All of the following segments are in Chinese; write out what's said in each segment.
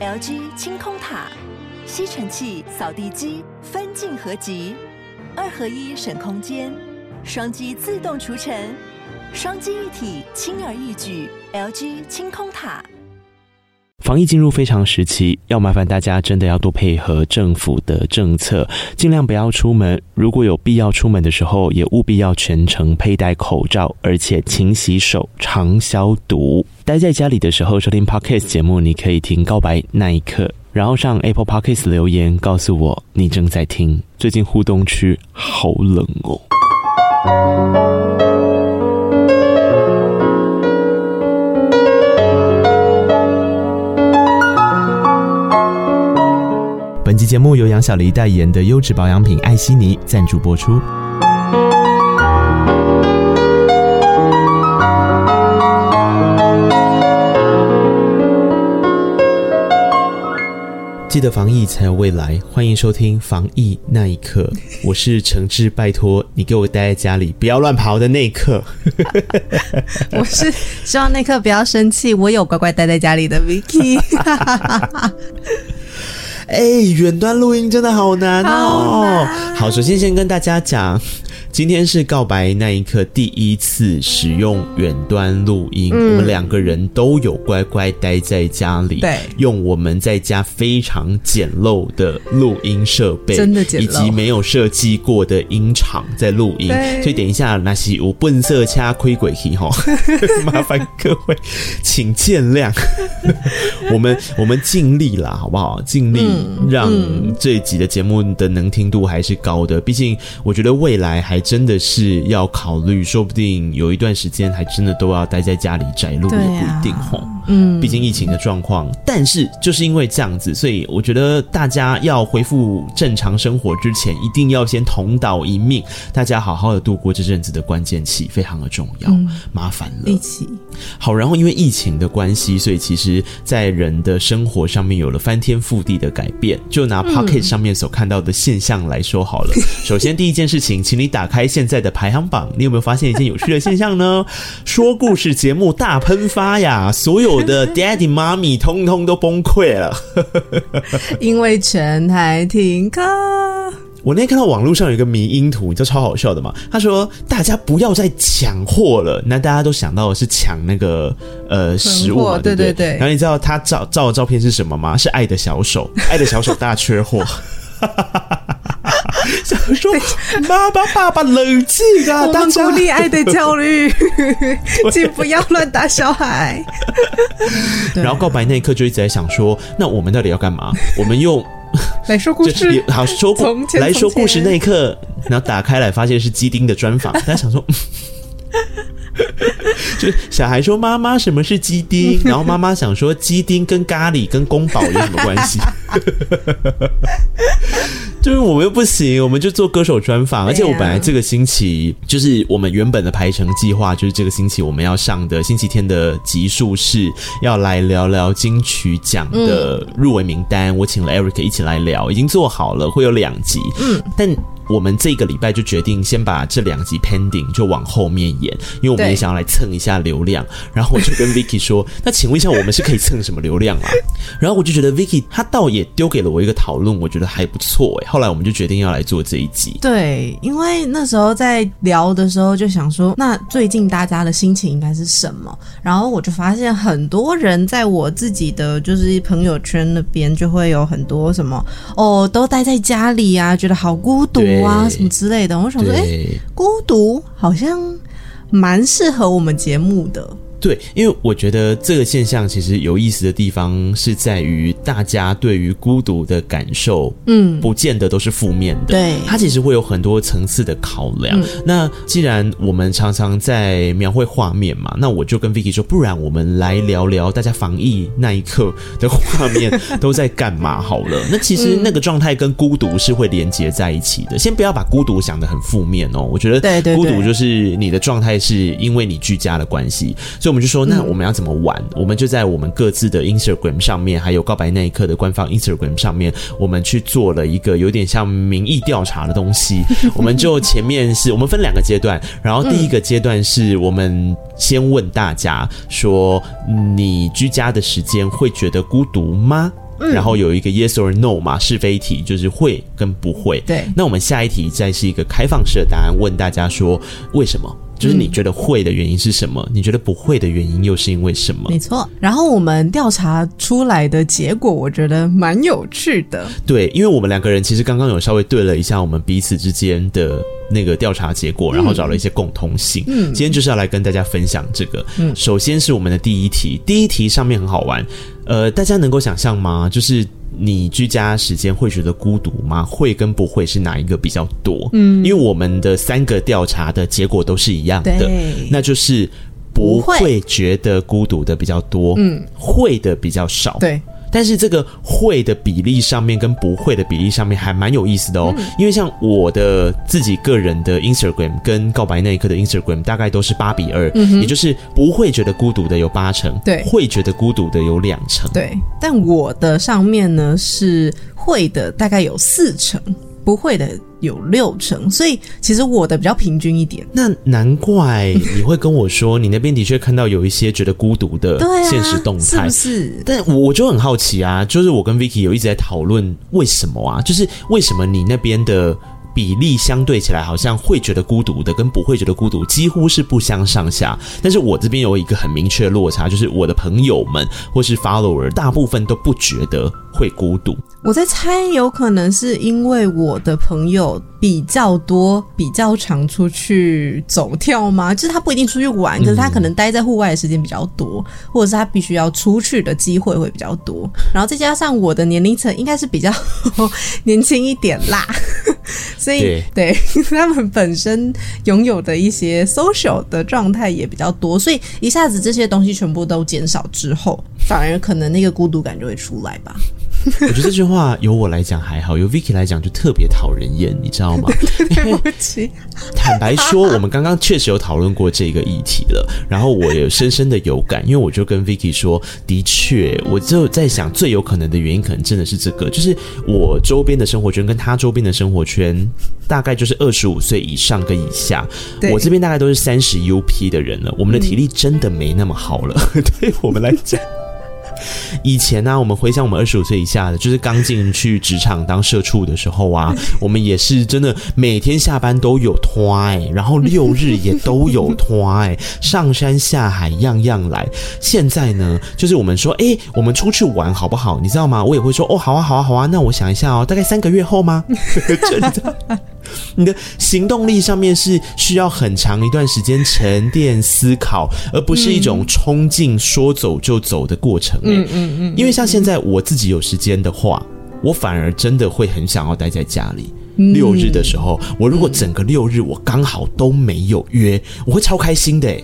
LG 清空塔，吸尘器、扫地机分镜合集，二合一省空间，双击自动除尘，双击一体轻而易举。LG 清空塔。防疫进入非常时期，要麻烦大家真的要多配合政府的政策，尽量不要出门。如果有必要出门的时候，也务必要全程佩戴口罩，而且勤洗手、常消毒。待在家里的时候收听 Podcast 节目，你可以听《告白那一刻》，然后上 Apple Podcast 留言告诉我你正在听。最近互动区好冷哦。本期节目由杨小黎代言的优质保养品艾希妮赞助播出。记得防疫才有未来，欢迎收听防疫那一刻。我是诚挚拜托你给我待在家里，不要乱跑的那一刻。我是希望那一刻不要生气，我有乖乖待在家里的 Vicky。哎、欸，远端录音真的好难哦。好，好，首先先跟大家讲。今天是告白那一刻第一次使用远端录音，嗯，我们两个人都有乖乖待在家里，对，用我们在家非常简陋的录音设备，真的简陋，以及没有设计过的音场在录音，所以等一下那些有笨色掐亏鬼气哈，麻烦各位请见谅，我们我们尽力啦，好不好？尽力让这一集的节目的能听度还是高的，毕竟我觉得未来还。真的是要考虑，说不定有一段时间还真的都要待在家里宅录，也不一定吼。嗯，毕竟疫情的状况。但是就是因为这样子，所以我觉得大家要恢复正常生活之前，一定要先同岛一命，大家好好的度过这阵子的关键期，非常的重要。嗯、麻烦了，一起好。然后因为疫情的关系，所以其实在人的生活上面有了翻天覆地的改变。就拿 Pocket 上面所看到的现象来说好了。嗯、首先第一件事情，请你打开现在的排行榜，你有没有发现一件有趣的现象呢？说故事节目大喷发呀，所有。我的 Daddy、Mommy 通通都崩溃了，因为全台停课。我那天看到网络上有一个迷因图，你知道超好笑的嘛？他说大家不要再抢货了，那大家都想到的是抢那个呃食物？对对对。然后你知道他照照的照片是什么吗？是爱的小手，爱的小手大缺货。想说妈妈爸爸冷静啊！我们鼓励爱的教育，请不要乱打小孩。然后告白那一刻就一直在想说，那我们到底要干嘛？我们用来说故事，好说故来说故事那一刻，然后打开来发现是基丁的专访，大家想说。就小孩说：“妈妈，什么是鸡丁？”然后妈妈想说：“鸡丁跟咖喱跟宫保有什么关系？” 就是我们又不行，我们就做歌手专访。而且我本来这个星期就是我们原本的排程计划，就是这个星期我们要上的星期天的集数是要来聊聊金曲奖的入围名单。我请了 Eric 一起来聊，已经做好了，会有两集。嗯，但。我们这个礼拜就决定先把这两集 pending 就往后面演，因为我们也想要来蹭一下流量。然后我就跟 Vicky 说：“那请问一下，我们是可以蹭什么流量啊？”然后我就觉得 Vicky 他倒也丢给了我一个讨论，我觉得还不错哎。后来我们就决定要来做这一集。对，因为那时候在聊的时候就想说，那最近大家的心情应该是什么？然后我就发现很多人在我自己的就是朋友圈那边就会有很多什么哦，都待在家里啊，觉得好孤独。啊，什么之类的，我想说，哎、欸，孤独好像蛮适合我们节目的。对，因为我觉得这个现象其实有意思的地方是在于，大家对于孤独的感受，嗯，不见得都是负面的。对，它其实会有很多层次的考量。嗯。那既然我们常常在描绘画面嘛，那我就跟 Vicky 说，不然我们来聊聊大家防疫那一刻的画面都在干嘛好了。那其实那个状态跟孤独是会连接在一起的。先不要把孤独想得很负面哦，我觉得孤独就是你的状态是因为你居家的关系。我们就说，那我们要怎么玩？嗯、我们就在我们各自的 Instagram 上面，还有告白那一刻的官方 Instagram 上面，我们去做了一个有点像民意调查的东西。我们就前面是我们分两个阶段，然后第一个阶段是我们先问大家说：你居家的时间会觉得孤独吗？嗯、然后有一个 yes or no 嘛，是非题就是会跟不会。对，那我们下一题再是一个开放式的答案，问大家说为什么？就是你觉得会的原因是什么？嗯、你觉得不会的原因又是因为什么？没错。然后我们调查出来的结果，我觉得蛮有趣的。对，因为我们两个人其实刚刚有稍微对了一下我们彼此之间的那个调查结果，然后找了一些共通性。嗯，今天就是要来跟大家分享这个。嗯，首先是我们的第一题，第一题上面很好玩。呃，大家能够想象吗？就是。你居家时间会觉得孤独吗？会跟不会是哪一个比较多？嗯，因为我们的三个调查的结果都是一样的，那就是不会觉得孤独的比较多，嗯，会的比较少，对。但是这个会的比例上面跟不会的比例上面还蛮有意思的哦，嗯、因为像我的自己个人的 Instagram 跟告白那一刻的 Instagram 大概都是八比二，嗯，也就是不会觉得孤独的有八成，对，会觉得孤独的有两成，对。但我的上面呢是会的，大概有四成。不会的有六成，所以其实我的比较平均一点。那难怪你会跟我说，你那边的确看到有一些觉得孤独的现实动态，是不是？但我我就很好奇啊，就是我跟 Vicky 有一直在讨论为什么啊，就是为什么你那边的。比例相对起来，好像会觉得孤独的跟不会觉得孤独几乎是不相上下。但是我这边有一个很明确的落差，就是我的朋友们或是 follower 大部分都不觉得会孤独。我在猜，有可能是因为我的朋友比较多，比较常出去走跳吗？就是他不一定出去玩，可是他可能待在户外的时间比较多，或者是他必须要出去的机会会比较多。然后再加上我的年龄层应该是比较 年轻一点啦。所以，对，对 他们本身拥有的一些 social 的状态也比较多，所以一下子这些东西全部都减少之后，反而可能那个孤独感就会出来吧。我觉得这句话由我来讲还好，由 Vicky 来讲就特别讨人厌，你知道吗？对不起。坦白说，我们刚刚确实有讨论过这个议题了，然后我也深深的有感，因为我就跟 Vicky 说，的确，我就在想，最有可能的原因可能真的是这个，就是我周边的生活圈跟他周边的生活圈，大概就是二十五岁以上跟以下，我这边大概都是三十 UP 的人了，我们的体力真的没那么好了，嗯、对我们来讲。以前呢、我们回想我们二十五岁以下的，就是刚进去职场当社畜的时候啊，我们也是真的每天下班都有拖，然后六日也都有拖，上山下海样样来。现在呢，就是我们说，哎，我们出去玩好不好？你知道吗？我也会说，哦，好啊，好啊，好啊。那我想一下哦，大概三个月后吗？真的。你的行动力上面是需要很长一段时间沉淀思考，而不是一种冲劲说走就走的过程。嗯嗯嗯，因为像现在我自己有时间的话，我反而真的会很想要待在家里。六日的时候，我如果整个六日我刚好都没有约，我会超开心的。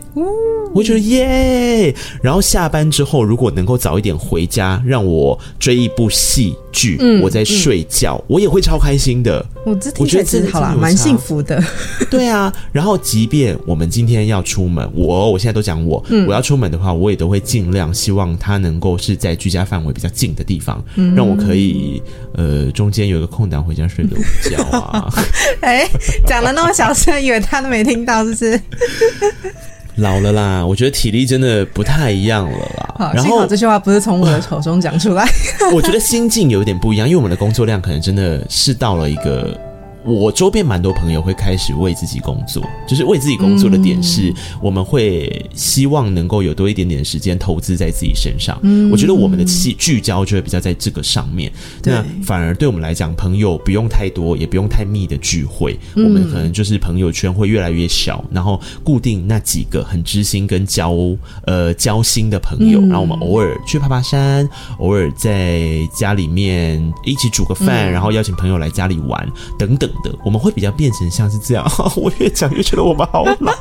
我会觉得耶，然后下班之后如果能够早一点回家，让我追一部戏剧，嗯、我在睡觉，嗯、我也会超开心的。我这我觉得真的好啦，蛮幸福的。对啊，然后即便我们今天要出门，我我现在都讲我，嗯、我要出门的话，我也都会尽量希望他能够是在居家范围比较近的地方，嗯、让我可以呃中间有一个空档回家睡个午觉啊。哎，讲的那么小声，以为他都没听到，是不是？老了啦，我觉得体力真的不太一样了啦。好，然后幸好这句话不是从我的口中讲出来。我觉得心境有点不一样，因为我们的工作量可能真的是到了一个。我周边蛮多朋友会开始为自己工作，就是为自己工作的点是，我们会希望能够有多一点点的时间投资在自己身上。嗯，我觉得我们的气聚焦就会比较在这个上面。那反而对我们来讲，朋友不用太多，也不用太密的聚会，我们可能就是朋友圈会越来越小，然后固定那几个很知心跟交呃交心的朋友，然后我们偶尔去爬爬山，偶尔在家里面一起煮个饭，然后邀请朋友来家里玩等等。的我们会比较变成像是这样，我越讲越觉得我们好老。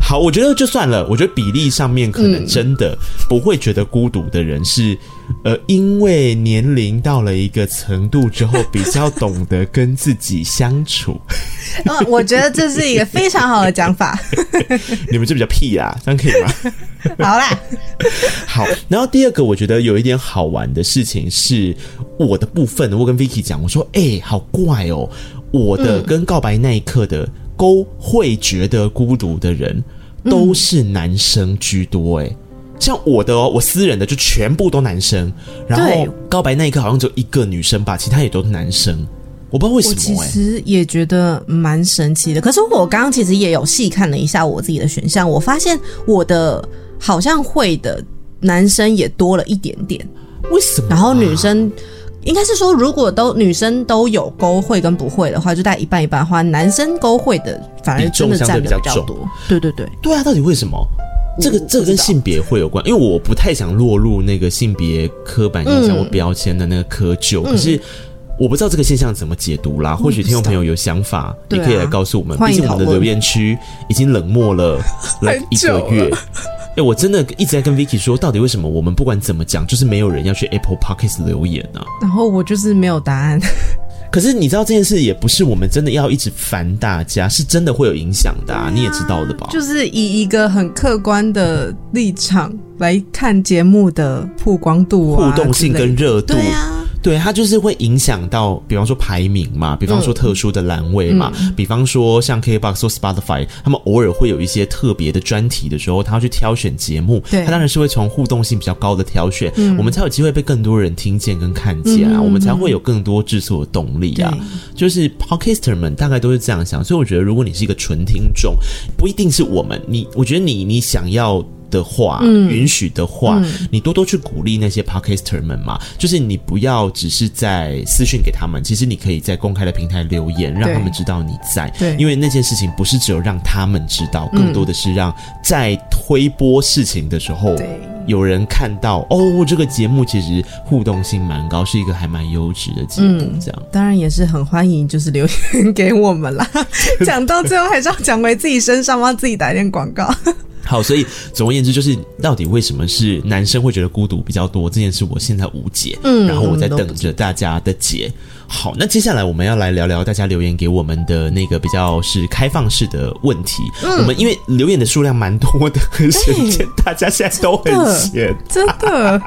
好，我觉得就算了。我觉得比例上面可能真的不会觉得孤独的人是，呃，因为年龄到了一个程度之后，比较懂得跟自己相处。嗯，我觉得这是一个非常好的讲法。你们这比较屁啊，这样可以吗？好啦，好。然后第二个，我觉得有一点好玩的事情是，我的部分，我跟 Vicky 讲，我说，哎、欸，好怪哦，我的跟告白那一刻的。勾会觉得孤独的人都是男生居多，欸，诶，像我的哦，我私人的就全部都男生，然后告白那一刻好像只有一个女生吧，其他也都是男生。我不知道为什么、欸，我其实也觉得蛮神奇的。可是我刚刚其实也有细看了一下我自己的选项，我发现我的好像会的男生也多了一点点。为什么、啊？然后女生应该是说，如果都女生都有勾会跟不会的话，就带一半一半的话，男生勾会的反而真的占比较多。对对对，对啊，到底为什么？这个这个跟性别会有关？因为我不太想落入那个性别刻板印象或标签的那个窠臼，嗯、可是。我不知道这个现象怎么解读啦，或许听众朋友有想法，也可以来告诉我们。毕竟我们的留言区已经冷漠了 来一个月。哎、欸，我真的一直在跟 Vicky 说，到底为什么我们不管怎么讲，就是没有人要去 Apple Podcast 留言呢、啊？然后我就是没有答案。可是你知道这件事也不是我们真的要一直烦大家，是真的会有影响的、啊，你也知道的吧？就是以一个很客观的立场来看节目的曝光度、啊互动性跟热度。对啊。对，它就是会影响到，比方说排名嘛，比方说特殊的栏位嘛，嗯、比方说像 KKBOX 或 Spotify，他们偶尔会有一些特别的专题的时候，他要去挑选节目，他当然是会从互动性比较高的挑选，嗯、我们才有机会被更多人听见跟看见啊，嗯、我们才会有更多制作的动力啊。就是 Podcaster 们大概都是这样想，所以我觉得如果你是一个纯听众，不一定是我们，你我觉得你你想要。的话，嗯、允许的话，嗯、你多多去鼓励那些 podcaster 们嘛。就是你不要只是在私讯给他们，其实你可以在公开的平台留言，让他们知道你在。对，因为那件事情不是只有让他们知道，更多的是让在推播事情的时候，对有人看到哦，这个节目其实互动性蛮高，是一个还蛮优质的节目。这样、嗯，当然也是很欢迎，就是留言给我们啦。讲到最后还是要讲回自己身上，帮自己打一点广告。好，所以总而言之，就是到底为什么是男生会觉得孤独比较多这件事，我现在无解。嗯，然后我在等着大家的解。好，那接下来我们要来聊聊大家留言给我们的那个比较是开放式的问题。嗯，我们因为留言的数量蛮多的，很显见大家现在都很闲，真的。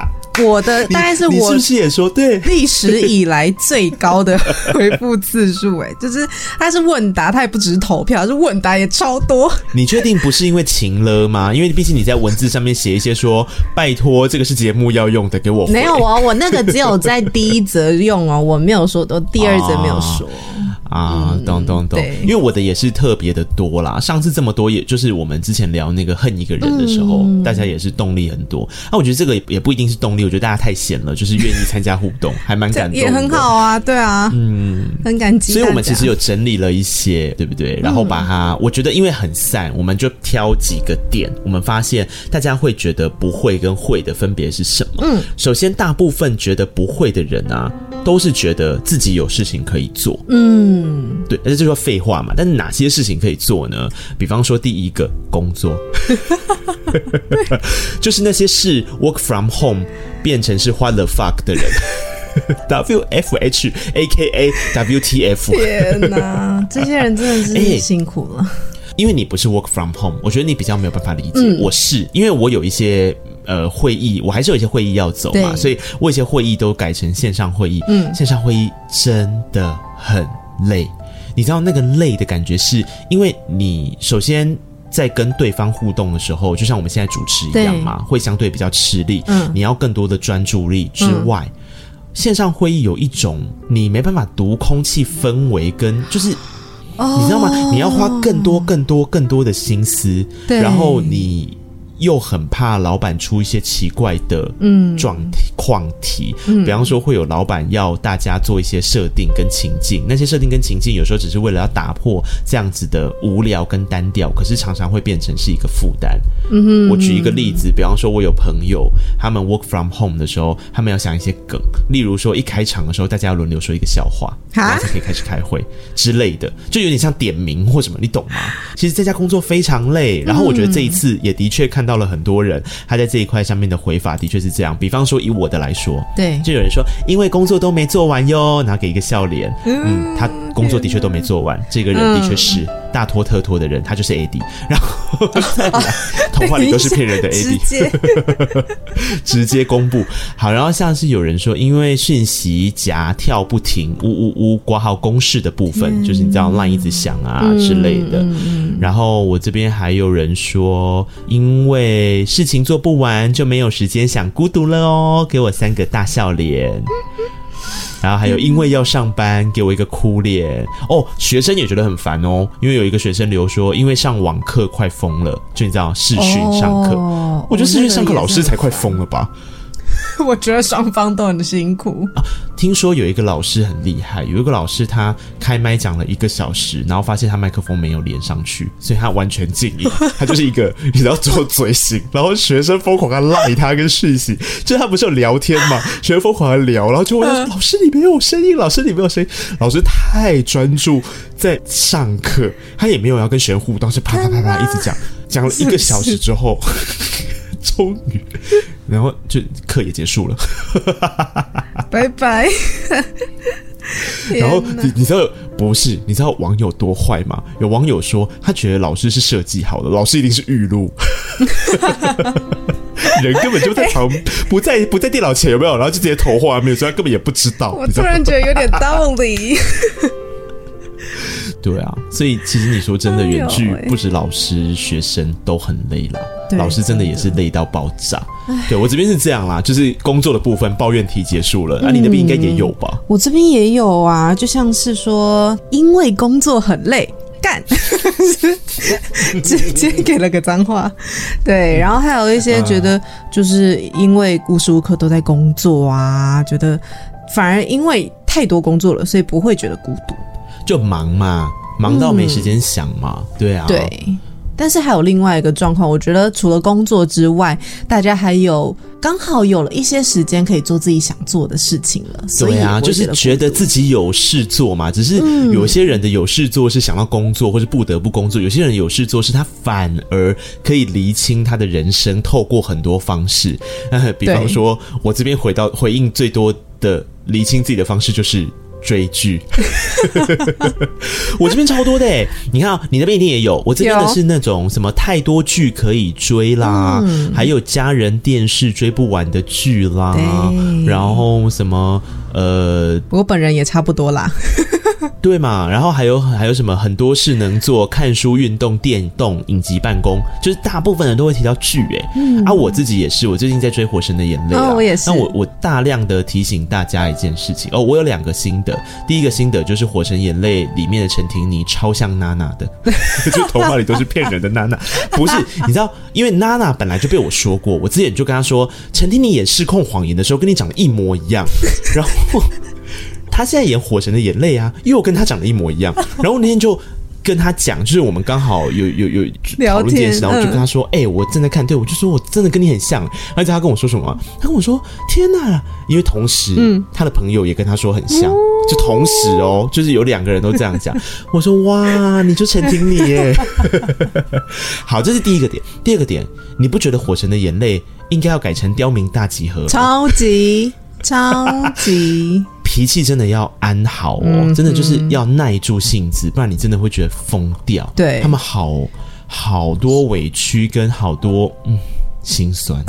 我的大概是我是不是也说对历史以来最高的 回复次数？哎，就是他是问答，他也不只是投票，是问答也超多。你确定不是因为情了吗？因为毕竟你在文字上面写一些说拜托，这个是节目要用的，给我没有哦，我那个只有在 第一则用哦，我没有说，都第二则没有说。哦啊，懂懂懂，因为我的也是特别的多啦。上次这么多，也就是我们之前聊那个恨一个人的时候，嗯、大家也是动力很多。那、啊、我觉得这个也也不一定是动力，我觉得大家太闲了，就是愿意参加互动，还蛮感动。也很好啊，对啊，嗯，很感激。所以我们其实有整理了一些，对不对？然后把它，嗯、我觉得因为很散，我们就挑几个点。我们发现大家会觉得不会跟会的分别是什么？嗯，首先大部分觉得不会的人啊，都是觉得自己有事情可以做。嗯。嗯，对，而且就说废话嘛。但是哪些事情可以做呢？比方说，第一个工作，就是那些是 work from home 变成是 what the fuck 的人，W F H A K A W T F。天哪，这些人真的是辛苦了。因为你不是 work from home，我觉得你比较没有办法理解。嗯、我是因为我有一些呃会议，我还是有一些会议要走嘛，所以我有一些会议都改成线上会议。嗯，线上会议真的很。累，你知道那个累的感觉，是因为你首先在跟对方互动的时候，就像我们现在主持一样嘛，会相对比较吃力。嗯，你要更多的专注力之外，嗯、线上会议有一种你没办法读空气氛围，跟就是、哦、你知道吗？你要花更多、更多、更多的心思，然后你。又很怕老板出一些奇怪的嗯状题况题，比方说会有老板要大家做一些设定跟情境，那些设定跟情境有时候只是为了要打破这样子的无聊跟单调，可是常常会变成是一个负担。嗯，我举一个例子，比方说我有朋友他们 work from home 的时候，他们要想一些梗，例如说一开场的时候大家要轮流说一个笑话，然后才可以开始开会之类的，就有点像点名或什么，你懂吗？其实在家工作非常累，然后我觉得这一次也的确看。到了很多人，他在这一块上面的回法的确是这样。比方说，以我的来说，对，就有人说，因为工作都没做完哟，然后给一个笑脸。嗯，他工作的确都没做完。这个人的确是大拖特拖的人，他就是 AD。然后再来，童话里都是骗人的 AD，直接直接公布。好，然后像是有人说，因为讯息夹跳不停，呜呜呜，挂号公事的部分，就是你知道 LINE 一直响啊之类的。然后我这边还有人说，因为事情做不完，就没有时间想孤独了哦，给我三个大笑脸。然后还有因为要上班，给我一个哭脸哦。学生也觉得很烦哦，因为有一个学生留说，因为上网课快疯了，就你知道视讯上课，哦、我觉得视讯上课老师才快疯了吧。我觉得双方都很辛苦啊。听说有一个老师很厉害，有一个老师他开麦讲了一个小时，然后发现他麦克风没有连上去，所以他完全静音，他就是一个 你知道做嘴型，然后学生疯狂的赖他跟讯息，就是他不是有聊天嘛，学生疯狂的聊，然后就问他说：“老师你没有声音，老师你没有声音。”老师太专注在上课，他也没有要跟学生互动，是啪啪啪啪一直讲，讲了一个小时之后。终于，然后就课也结束了，拜拜。然后你你知道不是？你知道网友多坏吗？有网友说他觉得老师是设计好的，老师一定是预录，人根本就在旁，不在不在电脑前有没有？然后就直接投画面，所以他根本也不知道。我突然觉得有点道理。对啊，所以其实你说真的，远距不止老师、学生都很累了。老师真的也是累到爆炸。对，我这边是这样啦，就是工作的部分抱怨题结束了。那、嗯啊、你那边应该也有吧？我这边也有啊，就像是说，因为工作很累，干，直接 给了个脏话。对，然后还有一些觉得，就是因为无时无刻都在工作啊，觉得反而因为太多工作了，所以不会觉得孤独。就忙嘛，忙到没时间想嘛，嗯、对啊。对，但是还有另外一个状况，我觉得除了工作之外，大家还有刚好有了一些时间可以做自己想做的事情了。对啊，就是觉得自己有事做嘛。只是有些人的有事做是想到工作，或是不得不工作；有些人有事做是他反而可以厘清他的人生，透过很多方式。比方说，我这边回到回应最多的厘清自己的方式就是。追剧，我这边超多的诶，你看，你那边一定也有。我这边的是那种什么太多剧可以追啦，嗯、还有家人电视追不完的剧啦，然后什么呃，我本人也差不多啦。对嘛，然后还有还有什么很多事能做，看书、运动、电动、影集、办公，就是大部分人都会提到剧哎。嗯、啊，我自己也是，我最近在追《火神的眼泪》啊，哦、我也是。那我我大量的提醒大家一件事情哦，我有两个心得。第一个心得就是《火神眼泪》里面的陈婷妮超像娜娜的，就头发里都是骗人的娜娜。不是，你知道，因为娜娜本来就被我说过，我之前就跟她说，陈婷妮演失控谎言的时候跟你长得一模一样，然后。他现在演《火神的眼泪》啊，又跟他长得一模一样。然后那天就跟他讲，就是我们刚好有有有讨论这件事，然后我就跟他说：“哎、欸，我正在看，对，我就说我真的跟你很像。”而且他跟我说什么？他跟我说：“天哪！”因为同时，嗯，他的朋友也跟他说很像，就同时哦，就是有两个人都这样讲。我说：“哇，你就陈婷你耶！”好，这是第一个点。第二个点，你不觉得《火神的眼泪》应该要改成《刁民大集合》？超级超级。脾气真的要安好哦，嗯、真的就是要耐住性子，不然你真的会觉得疯掉。对，他们好好多委屈跟好多嗯心酸。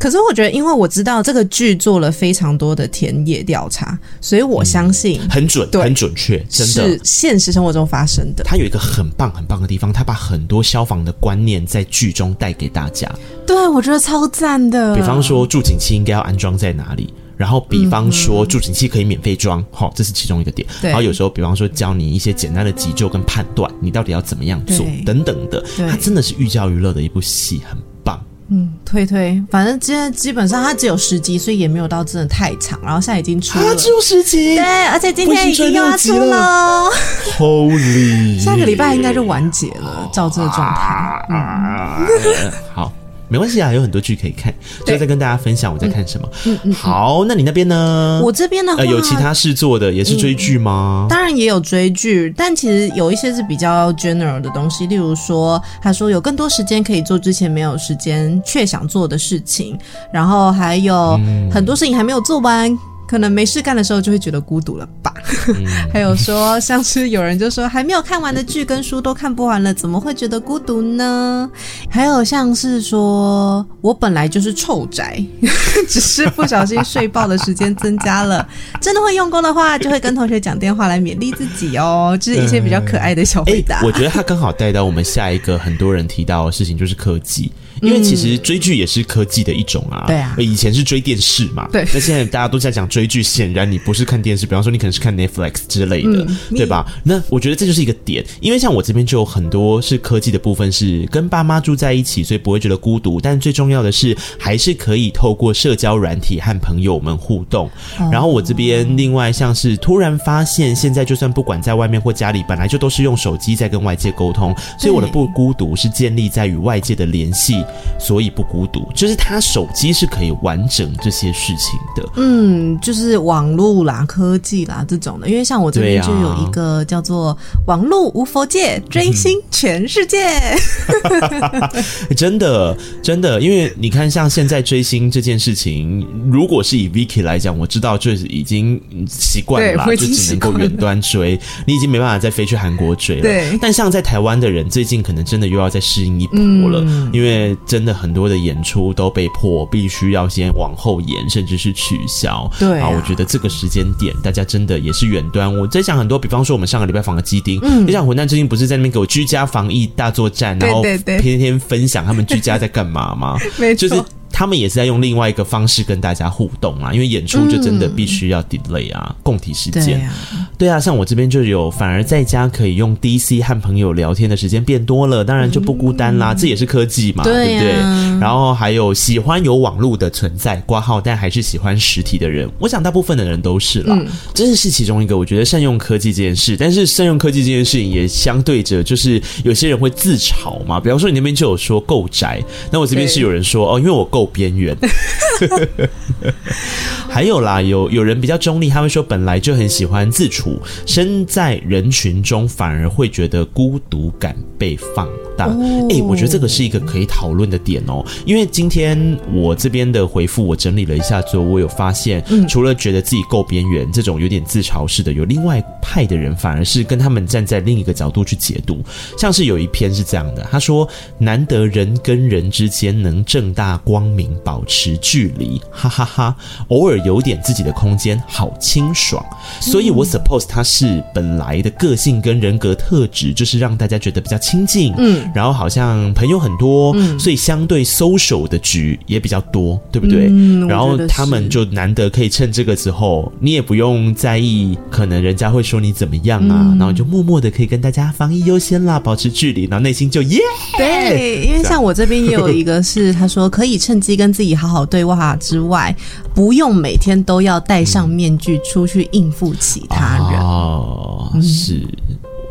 可是我觉得，因为我知道这个剧做了非常多的田野调查，所以我相信、嗯、很准，很准确，真的是现实生活中发生的。他有一个很棒很棒的地方，他把很多消防的观念在剧中带给大家。对，我觉得超赞的。比方说，住警器应该要安装在哪里？然后，比方说，助警器可以免费装，好，这是其中一个点。然后有时候，比方说，教你一些简单的急救跟判断，你到底要怎么样做，等等的。它真的是寓教于乐的一部戏，很棒。嗯，推推，反正今天基本上它只有十集，所以也没有到真的太长。然后现在已经出了，它只有十集，对，而且今天已经要出了。Holy，下个礼拜应该就完结了，照这个状态。嗯，好。没关系啊，有很多剧可以看，就再跟大家分享我在看什么。好，那你那边呢？我这边的话，呃，有其他事做的，也是追剧吗？嗯，当然也有追剧，但其实有一些是比较 general 的东西，例如说，他说有更多时间可以做之前没有时间却想做的事情，然后还有很多事情还没有做完。可能没事干的时候就会觉得孤独了吧。嗯、还有说，像是有人就说还没有看完的剧跟书都看不完了，怎么会觉得孤独呢？还有像是说我本来就是臭宅，只是不小心睡爆的时间增加了。真的会用功的话，就会跟同学讲电话来勉励自己哦。就是一些比较可爱的小回答。欸、我觉得他刚好带到我们下一个很多人提到的事情，就是科技。因为其实追剧也是科技的一种啊，对啊，以前是追电视嘛，对，那现在大家都在讲追剧，显然你不是看电视，比方说你可能是看 Netflix 之类的，嗯、对吧？那我觉得这就是一个点，因为像我这边就有很多是科技的部分，是跟爸妈住在一起，所以不会觉得孤独，但最重要的是还是可以透过社交软体和朋友们互动。哦、然后我这边另外像是突然发现，现在就算不管在外面或家里，本来就都是用手机在跟外界沟通，所以我的不孤独是建立在与外界的联系。所以不孤独，就是他手机是可以完整这些事情的。嗯，就是网络啦、科技啦这种的。因为像我这边就有一个叫做“网络无佛界，追星全世界”嗯。真的，真的，因为你看，像现在追星这件事情，如果是以 Vicky 来讲，我知道就是已经习惯了啦，就只能够远端追，你已经没办法再飞去韩国追了。对。但像在台湾的人，最近可能真的又要再适应一波了，嗯、因为真的。很多的演出都被迫必须要先往后延，甚至是取消。对啊，我觉得这个时间点，大家真的也是远端。我在想很多，比方说我们上个礼拜访的基丁，嗯，你想混蛋最近不是在那边给我居家防疫大作战，然后天天分享他们居家在干嘛吗？没错。就是他们也是在用另外一个方式跟大家互动啊，因为演出就真的必须要 delay 啊，共体时间。对啊，对啊，像我这边就有，反而在家可以用 DC 和朋友聊天的时间变多了，当然就不孤单啦，这也是科技嘛，对不对？然后还有喜欢有网络的存在挂号，但还是喜欢实体的人，我想大部分的人都是啦，这是其中一个。我觉得善用科技这件事，但是善用科技这件事情也相对着，就是有些人会自嘲嘛，比方说你那边就有说够宅，那我这边是有人说哦，因为我够。边缘，还有啦，有有人比较中立，他们说本来就很喜欢自处，身在人群中反而会觉得孤独感被放大。哎、哦欸，我觉得这个是一个可以讨论的点哦。因为今天我这边的回复，我整理了一下之后，我有发现，除了觉得自己够边缘这种有点自嘲式的，有另外派的人反而是跟他们站在另一个角度去解读。像是有一篇是这样的，他说：“难得人跟人之间能正大光明。”保持距离，哈哈哈哈！偶尔有点自己的空间，好清爽。所以我 suppose 他是本来的个性跟人格特质，就是让大家觉得比较亲近，嗯，然后好像朋友很多，嗯，所以相对 social 的局也比较多，对不对？嗯，然后他们就难得可以趁这个时候，你也不用在意，可能人家会说你怎么样啊，嗯，然后就默默的可以跟大家防疫优先啦，保持距离，然后内心就耶。对，因为像我这边也有一个是，他说可以趁机。跟自己好好对话之外，不用每天都要戴上面具出去应付其他人。哦，是，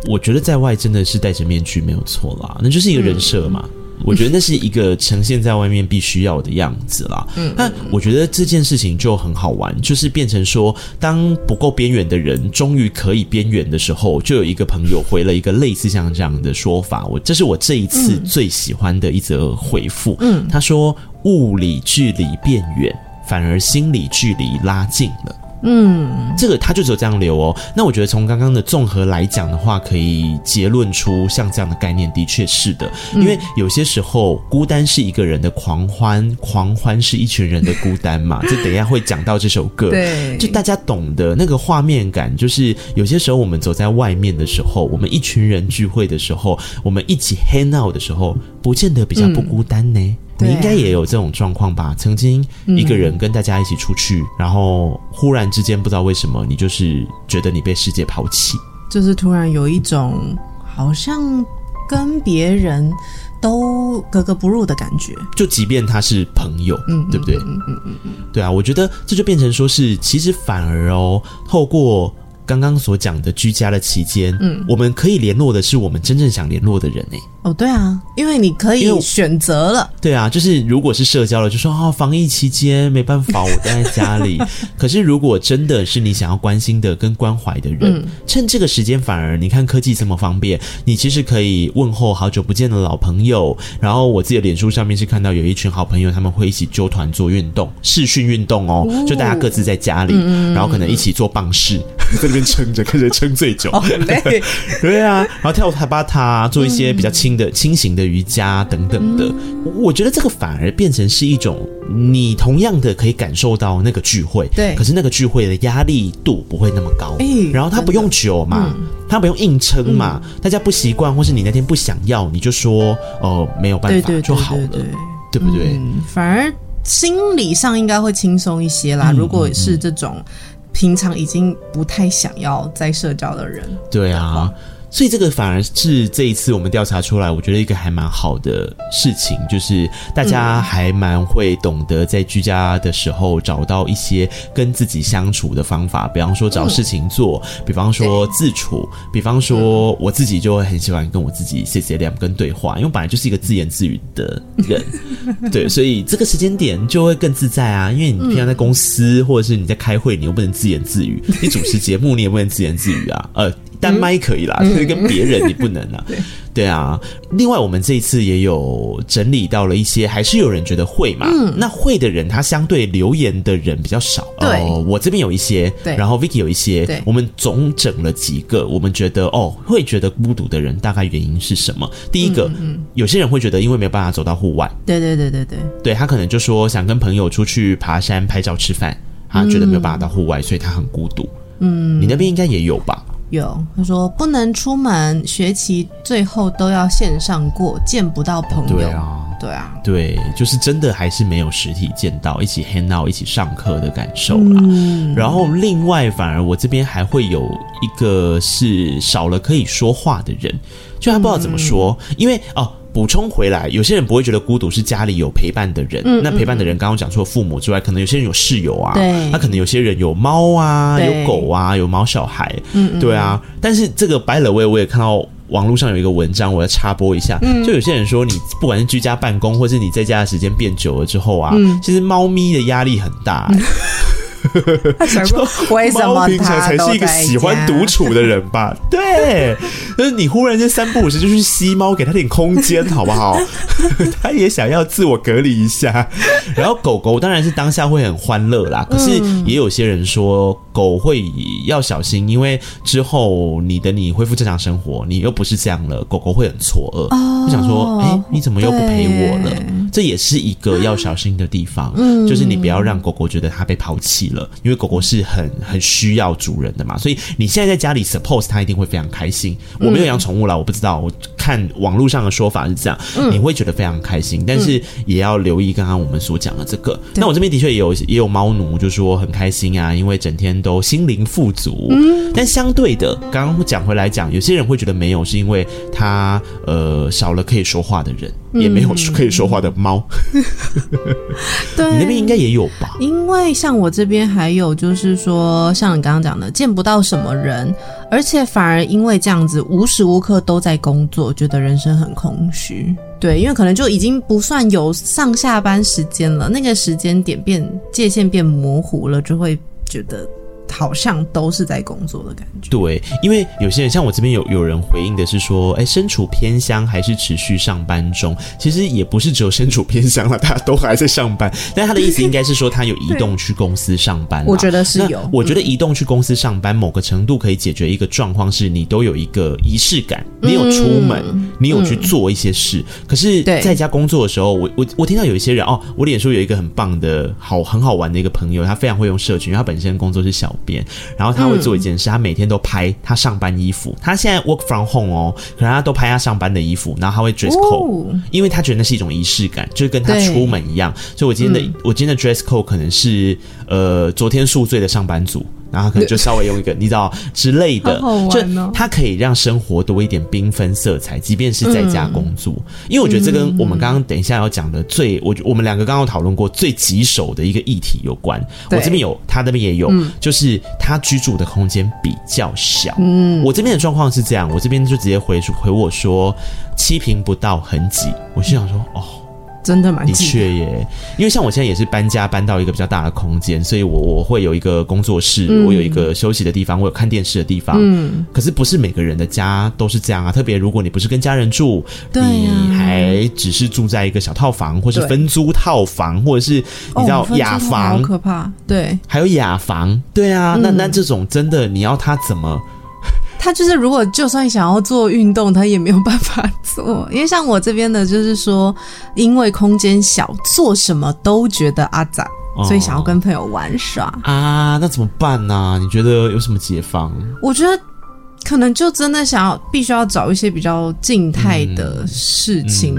我觉得在外真的是戴着面具没有错啦，那就是一个人设嘛。嗯我觉得那是一个呈现在外面必须要的样子啦。嗯，那我觉得这件事情就很好玩，就是变成说，当不够边缘的人终于可以边缘的时候，就有一个朋友回了一个类似像这样的说法。我这是我这一次最喜欢的一则回复。嗯，他说：“物理距离变远，反而心理距离拉近了。”嗯，这个它就只有这样流哦。那我觉得从刚刚的综合来讲的话，可以结论出像这样的概念，的确是的。因为有些时候孤单是一个人的狂欢，狂欢是一群人的孤单嘛。就等一下会讲到这首歌，对，就大家懂得那个画面感，就是有些时候我们走在外面的时候，我们一群人聚会的时候，我们一起 hang out 的时候，不见得比较不孤单呢。嗯你应该也有这种状况吧？曾经一个人跟大家一起出去，嗯、然后忽然之间不知道为什么，你就是觉得你被世界抛弃，就是突然有一种好像跟别人都格格不入的感觉。就即便他是朋友，嗯，对不对？嗯嗯嗯嗯，嗯，对啊，我觉得这就变成说是，其实反而哦，透过。刚刚所讲的居家的期间，嗯，我们可以联络的是我们真正想联络的人诶。哦，对啊，因为你可以选择了。对啊，就是如果是社交了，就说哦，防疫期间没办法，我待在家里。可是如果真的是你想要关心的跟关怀的人，嗯、趁这个时间，反而你看科技这么方便，你其实可以问候好久不见的老朋友。然后我自己的脸书上面是看到有一群好朋友，他们会一起揪团做运动，视讯运动哦，就大家各自在家里，嗯、然后可能一起做棒式，在那边撑着，看谁撑最久。哦、对啊，然后跳塔巴塔，做一些比较轻。的轻型的瑜伽等等的，我觉得这个反而变成是一种你同样的可以感受到那个聚会，对，可是那个聚会的压力度不会那么高，然后他不用久嘛，他不用硬撑嘛，大家不习惯，或是你那天不想要，你就说哦，没有办法就好了，对不对？反而心理上应该会轻松一些啦。如果是这种平常已经不太想要再社交的人，对啊。所以这个反而是这一次我们调查出来，我觉得一个还蛮好的事情，就是大家还蛮会懂得在居家的时候找到一些跟自己相处的方法，比方说找事情做，比方说自处，比方说我自己就会很喜欢跟我自己谢谢两跟对话，因为本来就是一个自言自语的人，对，所以这个时间点就会更自在啊，因为你平常在公司或者是你在开会，你又不能自言自语，你主持节目你也不能自言自语啊，呃。单麦可以啦，可是跟别人你不能啊。对，对啊。另外，我们这一次也有整理到了一些，还是有人觉得会嘛？嗯，那会的人，他相对留言的人比较少。对，我这边有一些，对，然后 Vicky 有一些，对，我们总整了几个，我们觉得哦，会觉得孤独的人大概原因是什么？第一个，嗯，有些人会觉得因为没有办法走到户外，对对对对对，对他可能就说想跟朋友出去爬山、拍照、吃饭，他觉得没有办法到户外，所以他很孤独。嗯，你那边应该也有吧？有，他说不能出门，学期最后都要线上过，见不到朋友。对啊，对啊，对，就是真的还是没有实体见到，一起 hang out，一起上课的感受啦。嗯，然后另外，反而我这边还会有一个是少了可以说话的人，就还不知道怎么说，嗯，因为哦。补充回来，有些人不会觉得孤独，是家里有陪伴的人。嗯、那陪伴的人，刚刚讲除了父母之外，可能有些人有室友啊，对，他可能有些人有猫啊，有狗啊，有猫小孩，对啊。但是这个 by the way，我也看到网络上有一个文章，我要插播一下。嗯，就有些人说，你不管是居家办公，或是你在家的时间变久了之后啊，嗯、其实猫咪的压力很大、欸。他想说，为什么猫平常才是一个喜欢独处的人吧？对，就是你忽然间三不五时就去吸猫，给他点空间，好不好？他也想要自我隔离一下。然后狗狗当然是当下会很欢乐啦，可是也有些人说狗会要小心，因为之后你等你恢复正常生活，你又不是这样了，狗狗会很错愕，就想说，哎，你怎么又不陪我了？这也是一个要小心的地方，嗯就是你不要让狗狗觉得它被抛弃了。因为狗狗是很很需要主人的嘛，所以你现在在家里，suppose 它一定会非常开心。我没有养宠物啦，我不知道。我看网络上的说法是这样，你会觉得非常开心，但是也要留意刚刚我们所讲的这个。那我这边的确也有也有猫奴，就说很开心啊，因为整天都心灵富足。但相对的，刚刚讲回来讲，有些人会觉得没有，是因为他呃少了可以说话的人，也没有可以说话的猫。对，你那边应该也有吧？因为像我这边。还有就是说，像你刚刚讲的，见不到什么人，而且反而因为这样子无时无刻都在工作，觉得人生很空虚。对，因为可能就已经不算有上下班时间了，那个时间点变界限变模糊了，就会觉得。好像都是在工作的感觉。对，因为有些人像我这边有有人回应的是说，哎，身处偏乡还是持续上班中。其实也不是只有身处偏乡了，大家都还在上班。但他的意思应该是说，他有移动去公司上班。我觉得是有。我觉得移动去公司上班，某个程度可以解决一个状况，是你都有一个仪式感，你有出门，你有去做一些事。可是在家工作的时候，我我我听到有一些人哦，我脸书有一个很棒的好很好玩的一个朋友，他非常会用社群，因为他本身工作是小。边，然后他会做一件事，他每天都拍他上班衣服。他现在 work from home 哦，可能他都拍他上班的衣服，然后他会 dress code，因为他觉得那是一种仪式感，就是跟他出门一样。所以我今天的我今天的 dress code 可能是呃昨天宿醉的上班族，然后可能就稍微用一个你知道之类的，好好玩哦，就它可以让生活多一点缤纷色彩，即便是在家工作。嗯、因为我觉得这跟我们刚刚等一下要讲的最，我我们两个刚刚讨论过最棘手的一个议题有关。我这边有，他那边也有，嗯、就是他居住的空间比较小。嗯，我这边的状况是这样，我这边就直接回回我说七平不到，很挤。我心想说，哦。真的蛮的确耶，因为像我现在也是搬家搬到一个比较大的空间，所以我我会有一个工作室，嗯、我有一个休息的地方，我有看电视的地方。嗯，可是不是每个人的家都是这样啊，特别如果你不是跟家人住，你还只是住在一个小套房，或是分租套房，或者是你知道雅房，好可怕。对，还有雅房，对啊，嗯、那那这种真的你要他怎么？他就是，如果就算想要做运动，他也没有办法做，因为像我这边的，就是说，因为空间小，做什么都觉得阿杂，哦、所以想要跟朋友玩耍啊，那怎么办呢、啊？你觉得有什么解放？我觉得可能就真的想要，必须要找一些比较静态的事情。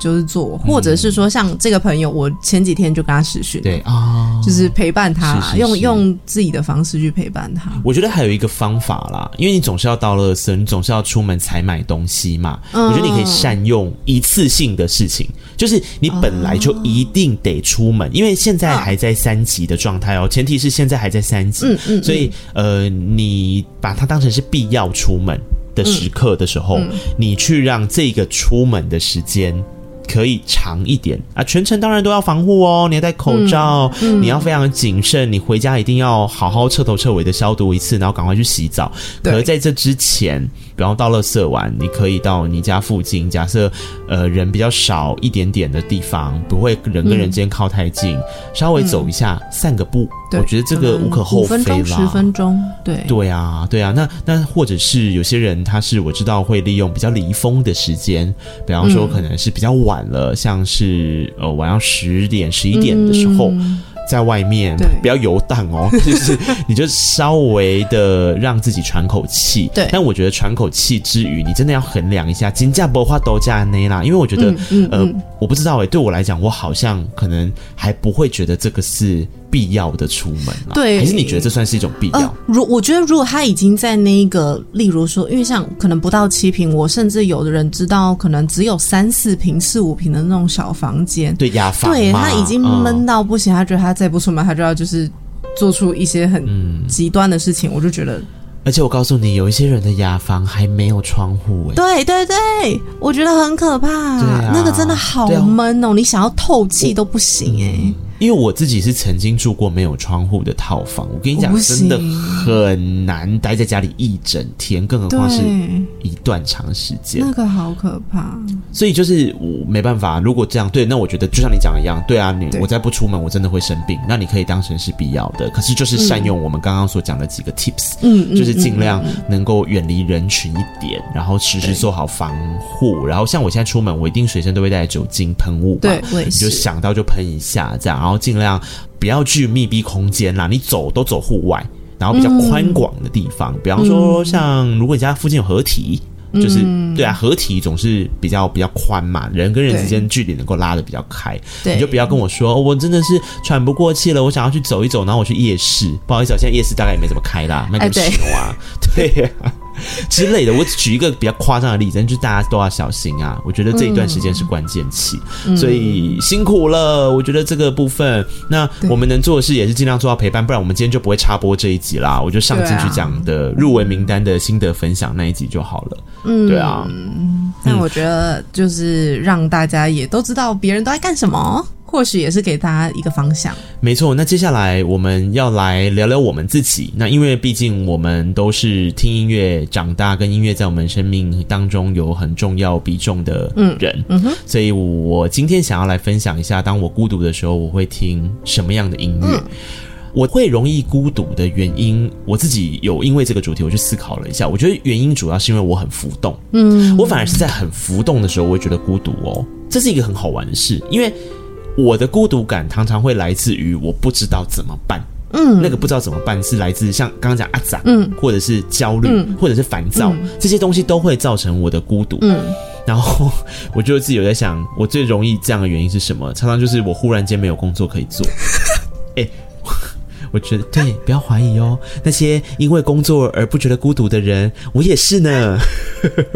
就是做，或者是说像这个朋友，我前几天就跟他视讯，对啊，哦、就是陪伴他，是是是用用自己的方式去陪伴他。我觉得还有一个方法啦，因为你总是要到垃圾，你总是要出门采买东西嘛。嗯、我觉得你可以善用一次性的事情，就是你本来就一定得出门，嗯、因为现在还在三级的状态哦，前提是现在还在三级，嗯嗯，嗯所以呃，你把它当成是必要出门的时刻的时候，你去让这个出门的时间。可以长一点。啊，全程当然都要防护哦，你要戴口罩，嗯嗯、你要非常谨慎，你回家一定要好好彻头彻尾的消毒一次，然后赶快去洗澡。可是在这之前，比方到垃圾玩，你可以到你家附近，假设呃人比较少一点点的地方，不会人跟人之间靠太近，嗯、稍微走一下，嗯、散个步，我觉得这个无可厚非啦。五分钟、十分钟，对对啊，对啊，那那或者是有些人他是我知道会利用比较离峰的时间，比方说可能是比较晚。了，像是呃晚上十点、十一点的时候，嗯、在外面对不要游荡哦，就是你就稍微的让自己喘口气。对，但我觉得喘口气之余，你真的要衡量一下金价不花都价内啦，因为我觉得，嗯嗯嗯、呃，我不知道哎，对我来讲，我好像可能还不会觉得这个是。必要的出门了，对，还是你觉得这算是一种必要？呃、如我觉得，如果他已经在那个，例如说，因为像可能不到七平，我甚至有的人知道，可能只有三四平、四五平的那种小房间，对，雅房，对他已经闷到不行，嗯、他觉得他再不出门，他就要就是做出一些很极端的事情，嗯、我就觉得。而且我告诉你，有一些人的雅房还没有窗户，哎，对对对，我觉得很可怕，啊、那个真的好闷哦，啊、你想要透气都不行哎。嗯因为我自己是曾经住过没有窗户的套房，我跟你讲，真的很难待在家里一整天，更何况是一段长时间。那个好可怕。所以就是我没办法，如果这样对，那我觉得就像你讲的一样，对啊，你我再不出门，我真的会生病。那你可以当成是必要的，可是就是善用我们刚刚所讲的几个 tips，嗯，就是尽量能够远离人群一点，然后时时做好防护。然后像我现在出门，我一定随身都会带酒精喷雾，对，你就想到就喷一下这样。然后尽量不要去密闭空间啦，你走都走户外，然后比较宽广的地方，嗯、比方说像如果你家附近有河堤，嗯、就是对啊，合体总是比较比较宽嘛，人跟人之间距离能够拉的比较开，对你就不要跟我说、哦、我真的是喘不过气了，我想要去走一走，然后我去夜市，不好意思，现在夜市大概也没怎么开啦，卖点什么啊？对呀、啊。之类的，我举一个比较夸张的例子，就是大家都要小心啊！我觉得这一段时间是关键期，嗯、所以辛苦了。我觉得这个部分，那我们能做的事也是尽量做到陪伴，不然我们今天就不会插播这一集啦。我就上进去讲的入围名单的心得分享那一集就好了。嗯，对啊。那我觉得就是让大家也都知道别人都在干什么。或许也是给大家一个方向。没错，那接下来我们要来聊聊我们自己。那因为毕竟我们都是听音乐长大，跟音乐在我们生命当中有很重要比重的人。嗯，嗯哼，所以我今天想要来分享一下，当我孤独的时候，我会听什么样的音乐。嗯，我会容易孤独的原因，我自己有因为这个主题，我去思考了一下。我觉得原因主要是因为我很浮动。嗯，我反而是在很浮动的时候，我会觉得孤独哦。这是一个很好玩的事，因为。我的孤独感常常会来自于我不知道怎么办，嗯，那个不知道怎么办是来自像刚刚讲阿杂，嗯，或者是焦虑，嗯、或者是烦躁，嗯、这些东西都会造成我的孤独，嗯，然后 我就自己有在想，我最容易这样的原因是什么？常常就是我忽然间没有工作可以做，哎、欸，我觉得对，不要怀疑哦。那些因为工作而不觉得孤独的人，我也是呢。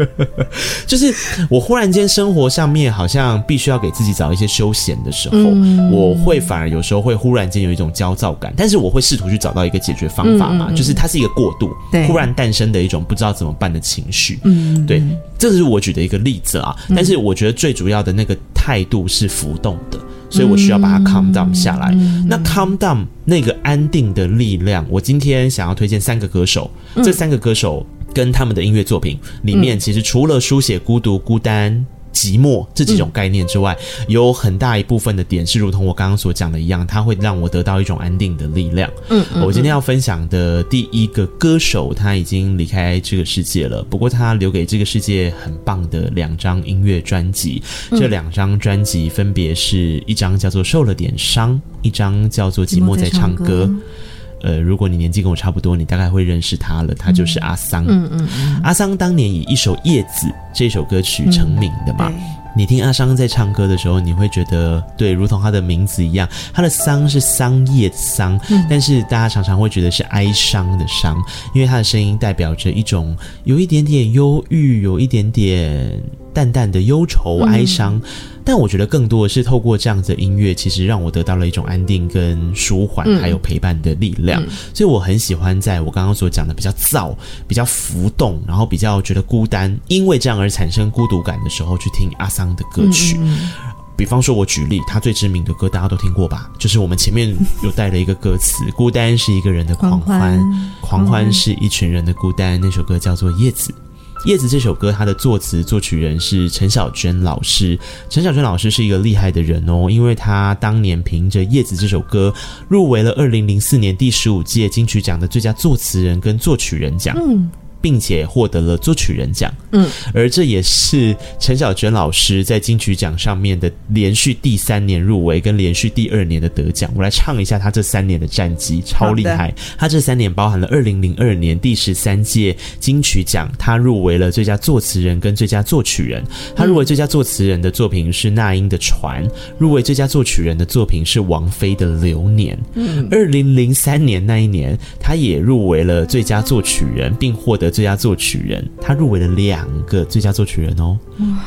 就是我忽然间生活上面好像必须要给自己找一些休闲的时候，嗯、我会反而有时候会忽然间有一种焦躁感，但是我会试图去找到一个解决方法嘛，嗯嗯嗯，就是它是一个过渡，对，忽然诞生的一种不知道怎么办的情绪。嗯，对，这是我举的一个例子啊。但是我觉得最主要的那个态度是浮动的。所以我需要把它 calm down 下来。嗯、那 calm down 那个安定的力量，我今天想要推荐三个歌手。嗯、这三个歌手跟他们的音乐作品里面，其实除了书写孤独、孤单。寂寞这几种概念之外，嗯、有很大一部分的点是如同我刚刚所讲的一样，它会让我得到一种安定的力量。嗯，嗯，嗯，我今天要分享的第一个歌手，他已经离开这个世界了，不过他留给这个世界很棒的两张音乐专辑。嗯、这两张专辑分别是一张叫做《受了点伤》，一张叫做《寂寞在唱歌》。呃，如果你年纪跟我差不多，你大概会认识他了。他就是阿桑。嗯嗯，嗯，阿桑当年以一首《叶子》这首歌曲成名的嘛。嗯、你听阿桑在唱歌的时候，你会觉得，对，如同他的名字一样，他的桑是桑叶的桑，嗯、但是大家常常会觉得是哀伤的伤，因为他的声音代表着一种有一点点忧郁，有一点点淡淡的忧愁、哀伤。嗯但我觉得更多的是透过这样子的音乐，其实让我得到了一种安定跟舒缓，还有陪伴的力量。嗯嗯、所以我很喜欢在我刚刚所讲的比较燥、比较浮动，然后比较觉得孤单，因为这样而产生孤独感的时候，去听阿桑的歌曲。比方说，我举例，他最知名的歌大家都听过吧？就是我们前面有带了一个歌词：“孤单是一个人的狂欢，狂欢是一群人的孤单。”那首歌叫做《叶子》。叶子这首歌，它的作词作曲人是陈小娟老师。陈小娟老师是一个厉害的人哦，因为他当年凭着《叶子》这首歌入围了二零零四年第十五届金曲奖的最佳作词人跟作曲人奖。并且获得了作曲人奖，嗯，而这也是陈小娟老师在金曲奖上面的连续第三年入围，跟连续第二年的得奖。我来唱一下他这三年的战绩，超厉害！的他这三年包含了二零零二年第十三届金曲奖，他入围了最佳作词人跟最佳作曲人。他入围最佳作词人的作品是那英的《船》，入围最佳作曲人的作品是王菲的《流年》。嗯，二零零三年那一年，他也入围了最佳作曲人，并获得。最佳作曲人，他入围了两个最佳作曲人哦，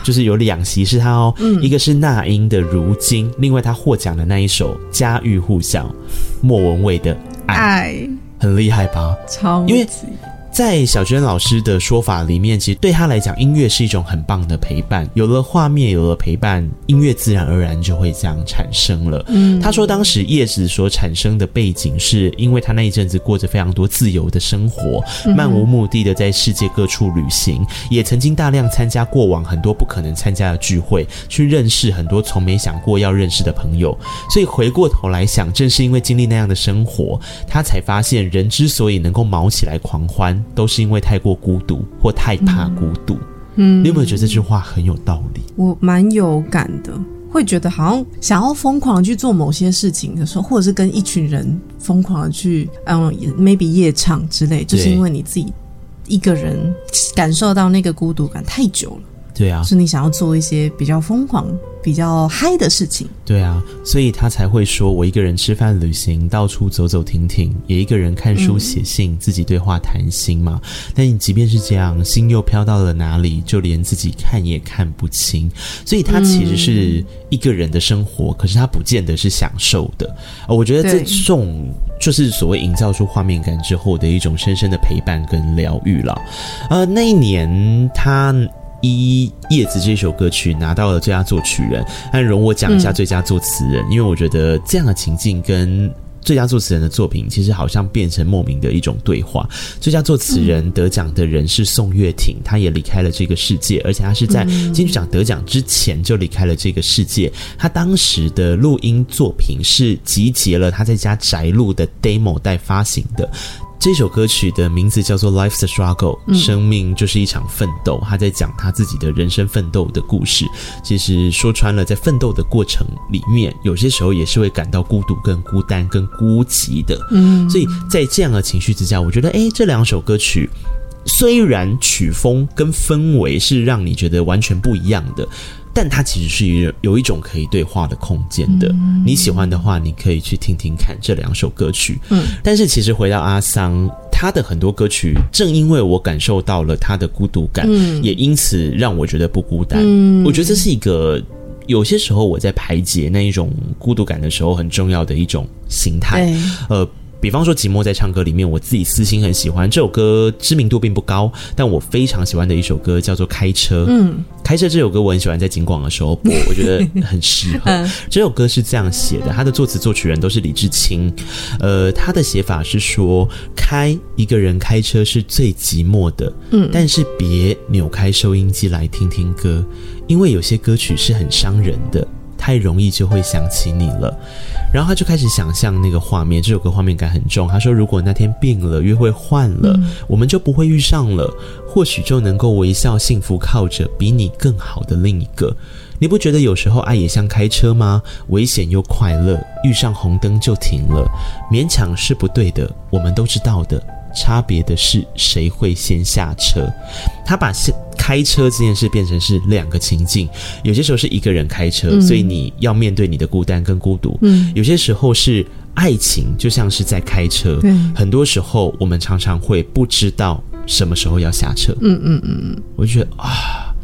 就是有两席是他哦，嗯、一个是那英的《如今》，另外他获奖的那一首家喻户晓，莫文蔚的《爱》，爱很厉害吧？超级，因为。在小娟老师的说法里面，其实对她来讲，音乐是一种很棒的陪伴。有了画面，有了陪伴，音乐自然而然就会这样产生了。嗯，她说当时叶子所产生的背景，是因为她那一阵子过着非常多自由的生活，漫无目的的在世界各处旅行，也曾经大量参加过往很多不可能参加的聚会，去认识很多从没想过要认识的朋友。所以回过头来想，正是因为经历那样的生活，她才发现人之所以能够毛起来狂欢。都是因为太过孤独或太怕孤独。嗯，你有没有觉得这句话很有道理？我蛮有感的，会觉得好像想要疯狂去做某些事情的时候，或者是跟一群人疯狂的去，嗯，maybe 夜唱之类，就是因为你自己一个人感受到那个孤独感太久了。对啊，是你想要做一些比较疯狂、比较嗨的事情。对啊，所以他才会说：“我一个人吃饭、旅行，到处走走停停，也一个人看书、写信，嗯、自己对话谈心嘛。”但你即便是这样，心又飘到了哪里？就连自己看也看不清。所以他其实是一个人的生活，嗯、可是他不见得是享受的。我觉得这种就是所谓营造出画面感之后的一种深深的陪伴跟疗愈了。呃，那一年他。一叶子这首歌曲拿到了最佳作曲人，但容我讲一下最佳作词人，嗯、因为我觉得这样的情境跟最佳作词人的作品其实好像变成莫名的一种对话。最佳作词人得奖的人是宋岳庭，他也离开了这个世界，而且他是在金曲奖得奖之前就离开了这个世界。他当时的录音作品是集结了他在家宅录的 demo 带发行的。这首歌曲的名字叫做《Life's a Struggle》，生命就是一场奋斗。他在讲他自己的人生奋斗的故事。其实说穿了，在奋斗的过程里面，有些时候也是会感到孤独、跟孤单、跟孤寂的。嗯，所以在这样的情绪之下，我觉得，诶，这两首歌曲虽然曲风跟氛围是让你觉得完全不一样的。但它其实是有有一种可以对话的空间的。嗯、你喜欢的话，你可以去听听看这两首歌曲。嗯，但是其实回到阿桑，他的很多歌曲，正因为我感受到了他的孤独感，嗯、也因此让我觉得不孤单。嗯，我觉得这是一个有些时候我在排解那一种孤独感的时候很重要的一种心态。对呃。比方说，寂寞在唱歌里面，我自己私心很喜欢这首歌，知名度并不高，但我非常喜欢的一首歌叫做《开车》。嗯，《开车》这首歌我很喜欢在景广的时候播，我觉得很适合。嗯、这首歌是这样写的，它的作词作曲人都是李志清。呃，他的写法是说，开一个人开车是最寂寞的。嗯，但是别扭开收音机来听听歌，因为有些歌曲是很伤人的。太容易就会想起你了，然后他就开始想象那个画面。这首歌画面感很重。他说：“如果那天病了，约会换了，嗯、我们就不会遇上了，或许就能够微笑幸福，靠着比你更好的另一个。你不觉得有时候爱也像开车吗？危险又快乐，遇上红灯就停了，勉强是不对的，我们都知道的。差别的是谁会先下车。”他把先。开车这件事变成是两个情境，有些时候是一个人开车，嗯、所以你要面对你的孤单跟孤独。嗯，有些时候是爱情，就像是在开车。嗯，很多时候我们常常会不知道什么时候要下车。嗯嗯嗯嗯，我就觉得啊，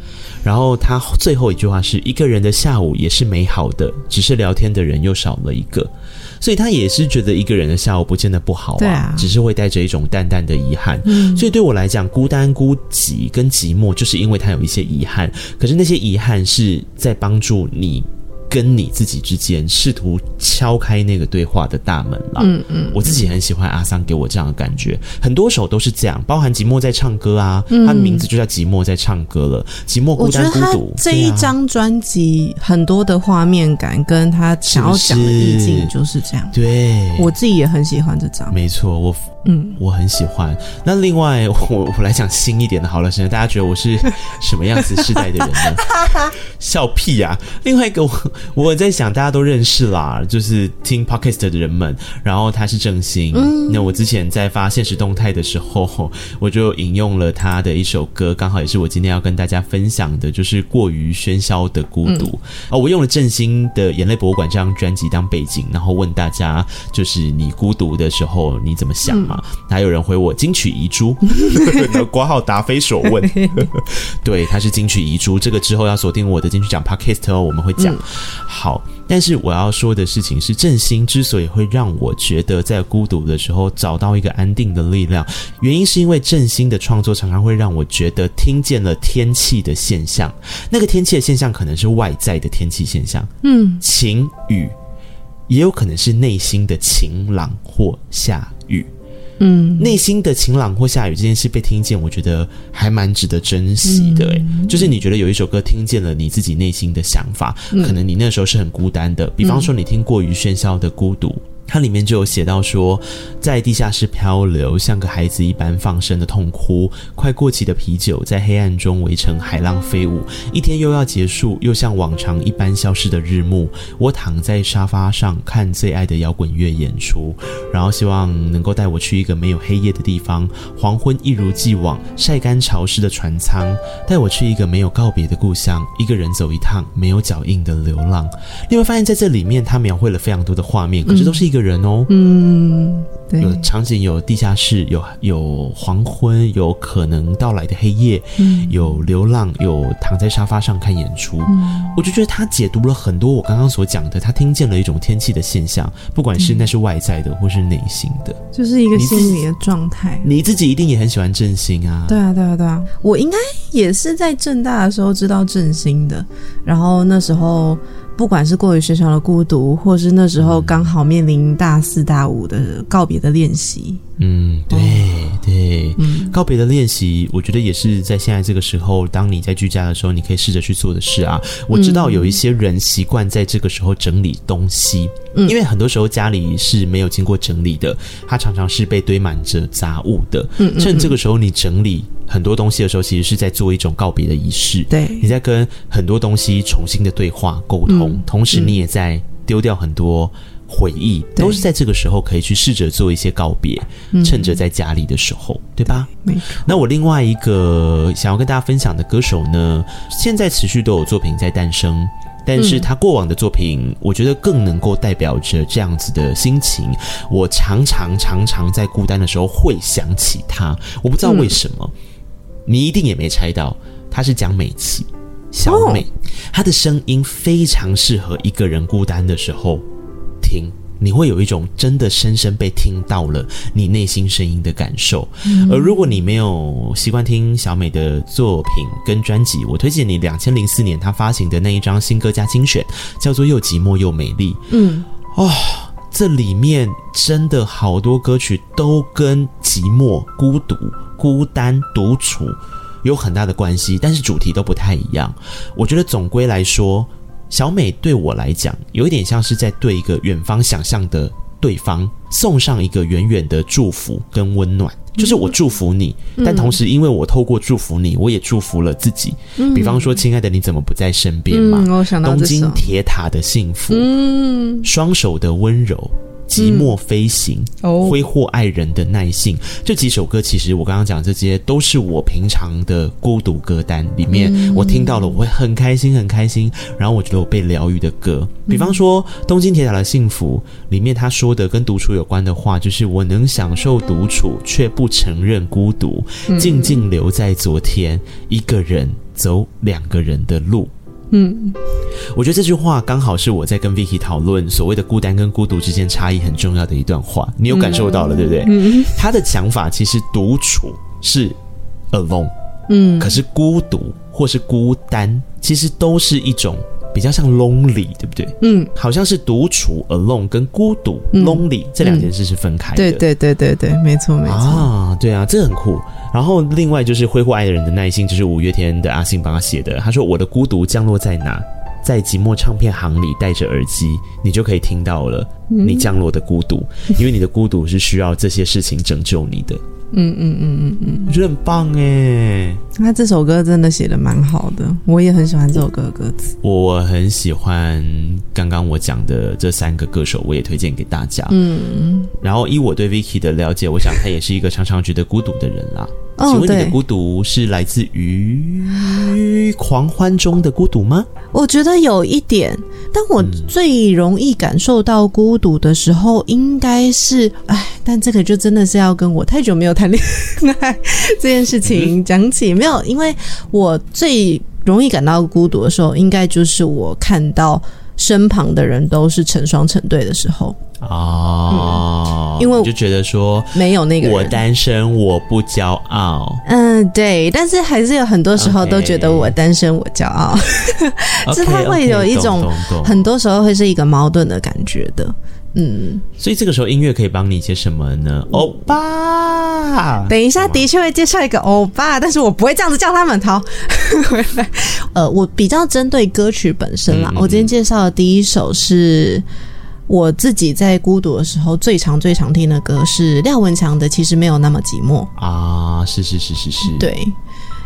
然后他最后一句话是一个人的下午也是美好的，只是聊天的人又少了一个。所以他也是觉得一个人的下午不见得不好啊，只是会带着一种淡淡的遗憾。嗯，所以对我来讲，孤单、孤寂跟寂寞，就是因为他有一些遗憾。可是那些遗憾是在帮助你。跟你自己之间试图敲开那个对话的大门了。嗯嗯，我自己很喜欢阿桑给我这样的感觉，很多首都是这样，包含寂寞在唱歌啊，他的名字就叫寂寞在唱歌了。寂寞、孤单、孤独。这一张专辑很多的画面感，跟他想要讲的意境就是这样。对，我自己也很喜欢这张。没错，我。嗯，我很喜欢。那另外，我我来讲新一点的，好了，现在大家觉得我是 什么样子世代的人呢？笑屁呀、啊！另外一个，我我在想，大家都认识啦，就是听 Podcast 的人们。然后他是郑兴，嗯、那我之前在发现实动态的时候，我就引用了他的一首歌，刚好也是我今天要跟大家分享的，就是《过于喧嚣的孤独》啊、嗯。我用了郑兴的《眼泪博物馆》这张专辑当背景，然后问大家，就是你孤独的时候你怎么想嘛？还有人回我金曲遗珠，括号答非所问，对，他是金曲遗珠。这个之后要锁定我的金曲奖 Podcast 哦，我们会讲。嗯、好，但是我要说的事情是，振兴之所以会让我觉得在孤独的时候找到一个安定的力量，原因是因为振兴的创作常常会让我觉得听见了天气的现象。那个天气的现象可能是外在的天气现象，嗯，晴雨，也有可能是内心的晴朗或下雨。嗯，内心的晴朗或下雨这件事被听见，我觉得还蛮值得珍惜的。诶、嗯，就是你觉得有一首歌听见了你自己内心的想法，嗯、可能你那时候是很孤单的。比方说，你听过于喧嚣的孤独。它里面就有写到说，在地下室漂流，像个孩子一般放声的痛哭。快过期的啤酒在黑暗中围成海浪飞舞。一天又要结束，又像往常一般消失的日暮。我躺在沙发上看最爱的摇滚乐演出，然后希望能够带我去一个没有黑夜的地方。黄昏一如既往晒干潮湿的船舱，带我去一个没有告别的故乡。一个人走一趟没有脚印的流浪。你会发现在这里面，他描绘了非常多的画面，可是都是一个。一个人哦，嗯，对，有场景，有地下室，有有黄昏，有可能到来的黑夜，嗯，有流浪，有躺在沙发上看演出，嗯，我就觉得他解读了很多我刚刚所讲的，他听见了一种天气的现象，不管是那是外在的，或是内心的，就是一个心理的状态。你自己一定也很喜欢振兴啊，对啊，对啊，对啊，我应该也是在正大的时候知道振兴的，然后那时候。不管是过于喧嚣的孤独，或是那时候刚好面临大四大五的告别的练习。嗯，对对，嗯，告别的练习，我觉得也是在现在这个时候，当你在居家的时候，你可以试着去做的事啊。我知道有一些人习惯在这个时候整理东西，嗯，因为很多时候家里是没有经过整理的，它常常是被堆满着杂物的。嗯，趁这个时候你整理很多东西的时候，其实是在做一种告别的仪式。对，你在跟很多东西重新的对话沟通，同时你也在丢掉很多。回忆，都是在这个时候可以去试着做一些告别，趁着在家里的时候，对吧？那我另外一个想要跟大家分享的歌手呢，现在持续都有作品在诞生。但是他过往的作品，我觉得更能够代表着这样子的心情。我常常常常在孤单的时候会想起他，我不知道为什么。你一定也没猜到，他是讲美琪，小美。她的声音非常适合一个人孤单的时候听。你会有一种真的深深被听到了你内心声音的感受，嗯。而如果你没有习惯听小美的作品跟专辑，我推荐你两千零四年她发行的那一张新歌加精选，叫做《又寂寞又美丽》。嗯，哦，这里面真的好多歌曲都跟寂寞、孤独、孤单、独处有很大的关系，但是主题都不太一样。我觉得总归来说。小美对我来讲，有一点像是在对一个远方想象的对方送上一个远远的祝福跟温暖，就是我祝福你，但同时因为我透过祝福你，我也祝福了自己。比方说，亲爱的，你怎么不在身边嘛？东京铁塔的幸福，双手的温柔。寂寞飞行，挥霍爱人的耐性，这几首歌其实我刚刚讲这些都是我平常的孤独歌单里面，我听到了我会很开心很开心，然后我觉得我被疗愈的歌。比方说《东京铁塔的幸福》里面他说的跟独处有关的话，就是我能享受独处，却不承认孤独，静静留在昨天，一个人走两个人的路。嗯，我觉得这句话刚好是我在跟 Vicky 讨论所谓的孤单跟孤独之间差异很重要的一段话。你有感受到了，对不对？嗯，他的想法其实独处是 alone，嗯，可是孤独或是孤单，其实都是一种。比较像 lonely，对不对？嗯，好像是独处 alone 跟孤独 lonely、嗯、这两件事是分开的。对对对对对，没错没错啊，对啊，这很酷。然后另外就是挥霍爱人的耐心，就是五月天的阿信帮他写的。他说：“我的孤独降落在哪？在寂寞唱片行里，戴着耳机，你就可以听到了你降落的孤独，嗯、因为你的孤独是需要这些事情拯救你的。”嗯嗯嗯嗯嗯，我觉得很棒哎。他这首歌真的写的蛮好的，我也很喜欢这首歌的歌词。我很喜欢刚刚我讲的这三个歌手，我也推荐给大家。嗯，然后以我对 Vicky 的了解，我想他也是一个常常觉得孤独的人啦。请问你的孤独是来自于狂欢中的孤独吗？我觉得有一点，但我最容易感受到孤独的时候，应该是哎，但这个就真的是要跟我太久没有谈恋爱这件事情讲起，没有，因为我最容易感到孤独的时候，应该就是我看到身旁的人都是成双成对的时候。哦、嗯，因为我就觉得说没有那个我单身我不骄傲，嗯，对，但是还是有很多时候都觉得我单身我骄傲，这.他会有一种很多时候会是一个矛盾的感觉的，嗯，所以这个时候音乐可以帮你一些什么呢？欧巴，等一下的确会介绍一个欧巴，但是我不会这样子叫他们。好，回来，呃，我比较针对歌曲本身啦，嗯、我今天介绍的第一首是。我自己在孤独的时候，最常最常听的歌是廖文强的《其实没有那么寂寞》啊，是是是是是，对，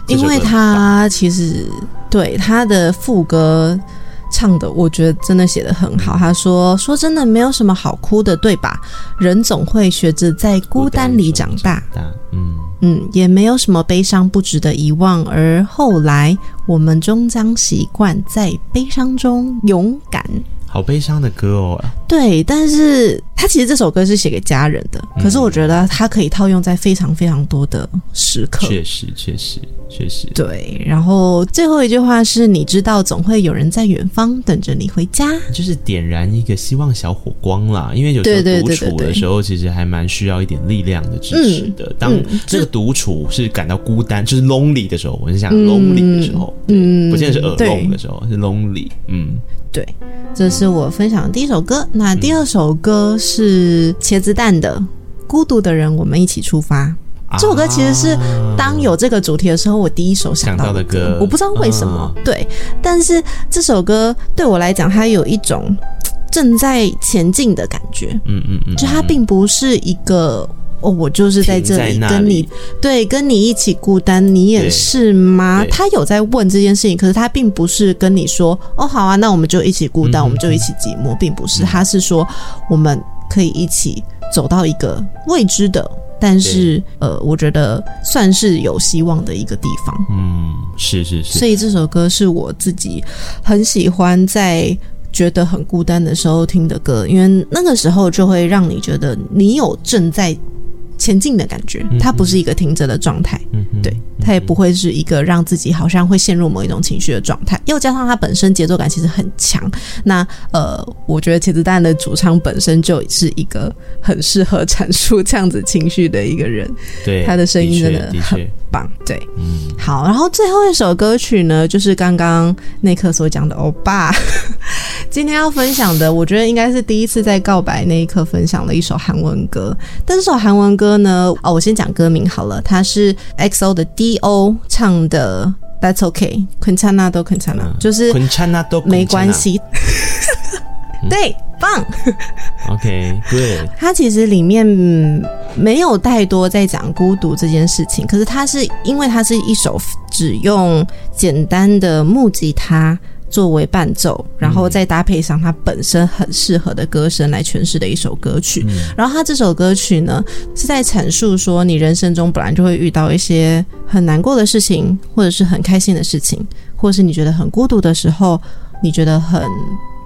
因为他其实对他的副歌唱的，我觉得真的写得很好。他说：“说真的，没有什么好哭的，对吧？人总会学着在孤单里长大，嗯嗯，也没有什么悲伤不值得遗忘。而后来，我们终将习惯在悲伤中勇敢。”好悲伤的歌哦，对，但是他其实这首歌是写给家人的，嗯，可是我觉得它可以套用在非常非常多的时刻，确实，确实，确实，对。然后最后一句话是你知道，总会有人在远方等着你回家，就是点燃一个希望小火光啦。因为有时候独处的时候，其实还蛮需要一点力量的支持的。嗯、当这个独处是感到孤单，就是 lonely 的时候，我是想 lonely 的时候，嗯，不见得是 alone 的时候，是 lonely，嗯。对，这是我分享的第一首歌。那第二首歌是茄子蛋的《孤独的人，我们一起出发》。啊。这首歌其实是当有这个主题的时候，我第一首想到的歌。的歌我不知道为什么，嗯，对。但是这首歌对我来讲，它有一种正在前进的感觉。嗯嗯嗯，就它并不是一个哦，我就是在这里跟你对，跟你一起孤单，你也是吗？他有在问这件事情，可是他并不是跟你说哦，好啊，那我们就一起孤单，嗯、我们就一起寂寞，并不是，他是说我们可以一起走到一个未知的，但是呃，我觉得算是有希望的一个地方。嗯，是是是。所以这首歌是我自己很喜欢在。觉得很孤单的时候听的歌，因为那个时候就会让你觉得你有正在前进的感觉，它不是一个停着的状态，嗯，对，它也不会是一个让自己好像会陷入某一种情绪的状态，又加上它本身节奏感其实很强，那呃，我觉得茄子蛋的主唱本身就是一个很适合阐述这样子情绪的一个人，对，他的声音真的很棒，对，嗯，好，然后最后一首歌曲呢，就是刚刚内克所讲的欧巴。今天要分享的，我觉得应该是第一次在告白那一刻分享了一首韩文歌。但这首韩文歌呢，哦，我先讲歌名好了，它是 EXO 的 D.O 唱的《That's OK》，괜찮아도 괜찮아，就是没关系。 对，棒。OK，Good。它其实里面没有太多在讲孤独这件事情，可是它是因为它是一首只用简单的木吉他。作为伴奏，然后再搭配上它本身很适合的歌声来诠释的一首歌曲。嗯、然后它这首歌曲呢，是在阐述说，你人生中本来就会遇到一些很难过的事情，或者是很开心的事情，或者是你觉得很孤独的时候，你觉得很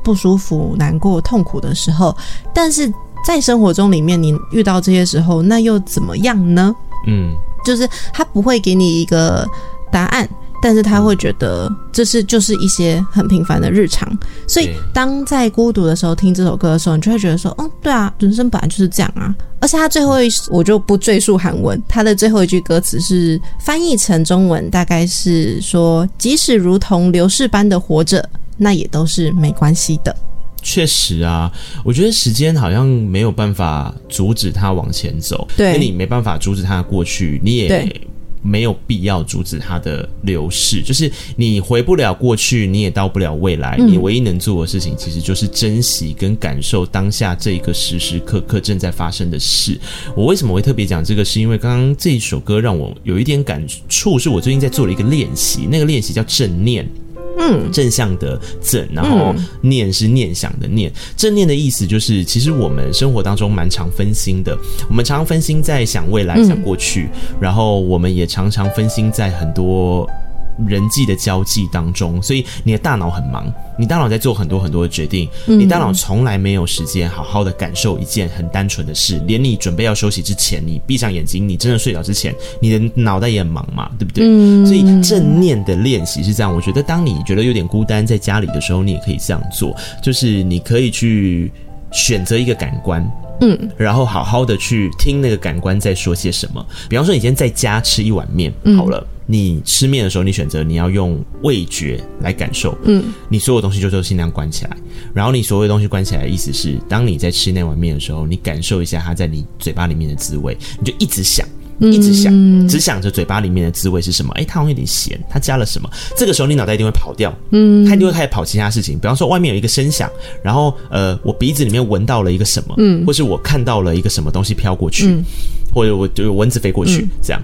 不舒服、难过、痛苦的时候。但是在生活中里面，你遇到这些时候，那又怎么样呢？嗯，就是他不会给你一个答案。但是他会觉得这是就是一些很平凡的日常，所以当在孤独的时候听这首歌的时候，你就会觉得说，哦，对啊，人生本来就是这样啊。而且他最后一，我就不赘述韩文，他的最后一句歌词是翻译成中文，大概是说，即使如同流逝般的活着，那也都是没关系的。确实啊，我觉得时间好像没有办法阻止他往前走，对，你没办法阻止他的过去，你也。没有必要阻止它的流逝，就是你回不了过去，你也到不了未来。你唯一能做的事情，其实就是珍惜跟感受当下这个时时刻刻正在发生的事。我为什么会特别讲这个？是因为刚刚这一首歌让我有一点感触，是我最近在做了一个练习，那个练习叫正念。嗯，正向的正，然后念是念想的念。正念的意思就是，其实我们生活当中蛮常分心的，我们常常分心在想未来、想过去，然后我们也常常分心在很多。人际的交际当中，所以你的大脑很忙，你大脑在做很多很多的决定，嗯、你大脑从来没有时间好好的感受一件很单纯的事，连你准备要休息之前，你闭上眼睛，你真的睡着之前，你的脑袋也很忙嘛，对不对？嗯、所以正念的练习是这样，我觉得当你觉得有点孤单在家里的时候，你也可以这样做，就是你可以去选择一个感官。嗯，然后好好的去听那个感官在说些什么。比方说，你今天在家吃一碗面，好了，你吃面的时候，你选择你要用味觉来感受，嗯，你所有东西就都尽量关起来。然后你所有东西关起来的意思是，当你在吃那碗面的时候，你感受一下它在你嘴巴里面的滋味，你就一直想。一直想，只想着嘴巴里面的滋味是什么？诶，它好像有点咸，它加了什么？这个时候你脑袋一定会跑掉，嗯，它一定会开始跑其他事情。比方说外面有一个声响，然后呃，我鼻子里面闻到了一个什么，嗯，或是我看到了一个什么东西飘过去，嗯，或者我就有蚊子飞过去，这样，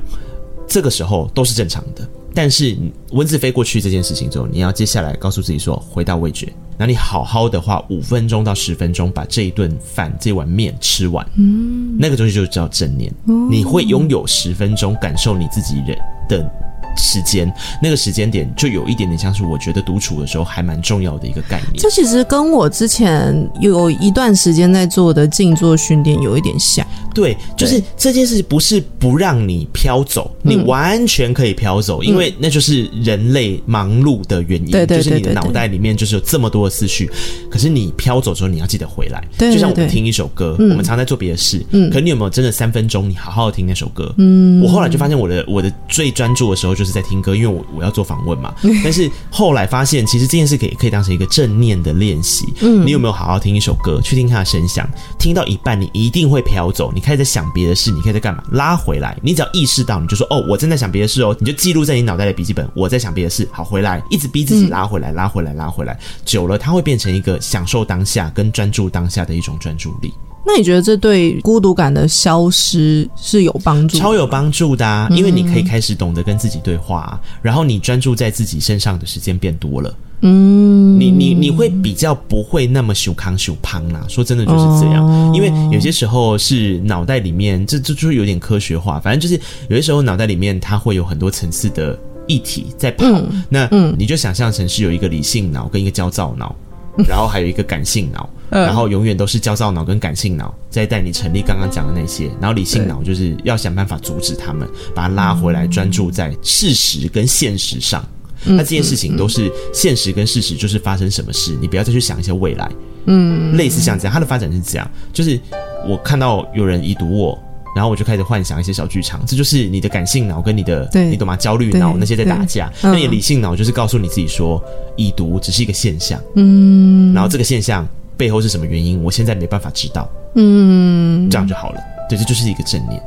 这个时候都是正常的。但是蚊子飞过去这件事情之后，你要接下来告诉自己说，回到味觉，那你好好的花五分钟到十分钟把这一顿饭这碗面吃完，嗯，那个东西就叫正念，你会拥有十分钟感受你自己人的。时间那个时间点就有一点点像是我觉得独处的时候还蛮重要的一个概念。这其实跟我之前有一段时间在做的静坐训练有一点像。对，就是这件事不是不让你飘走，你完全可以飘走，因为那就是人类忙碌的原因。对对，就是你的脑袋里面就是有这么多的思绪，可是你飘走之后你要记得回来。对，就像我们听一首歌，我们常在做别的事，嗯，可你有没有真的三分钟你好好的听那首歌？嗯，我后来就发现我的我的最专注的时候就是。在听歌，因为我我要做访问嘛。但是后来发现，其实这件事可以可以当成一个正念的练习。嗯，你有没有好好听一首歌，去听它的声响？听到一半，你一定会飘走，你开始在想别的事，你可以在干嘛？拉回来，你只要意识到，你就说哦，我正在想别的事哦，你就记录在你脑袋的笔记本，我在想别的事。好，回来，一直逼自己拉回来，拉回来，拉回来，久了，它会变成一个享受当下跟专注当下的一种专注力。那你觉得这对孤独感的消失是有帮助？超有帮助的啊，因为你可以开始懂得跟自己对话，嗯、然后你专注在自己身上的时间变多了。嗯，你你你会比较不会那么手康手胖啦。说真的就是这样，哦、因为有些时候是脑袋里面，这这就是有点科学化。反正就是有些时候脑袋里面它会有很多层次的议题在跑。嗯、那嗯，你就想象成是有一个理性脑跟一个焦躁脑，嗯、然后还有一个感性脑，嗯、然后永远都是焦躁脑跟感性脑在带你成立刚刚讲的那些，然后理性脑就是要想办法阻止他们，把它拉回来，专注在事实跟现实上。那这件事情都是现实跟事实，就是发生什么事，你不要再去想一些未来。嗯，类似像这样，它的发展是这样，就是我看到有人已读我，然后我就开始幻想一些小剧场，这就是你的感性脑跟你的，你懂吗？焦虑脑那些在打架，那你理性脑就是告诉你自己说，已读只是一个现象。嗯，然后这个现象背后是什么原因，我现在没办法知道。嗯，这样就好了。对，这就是一个正念。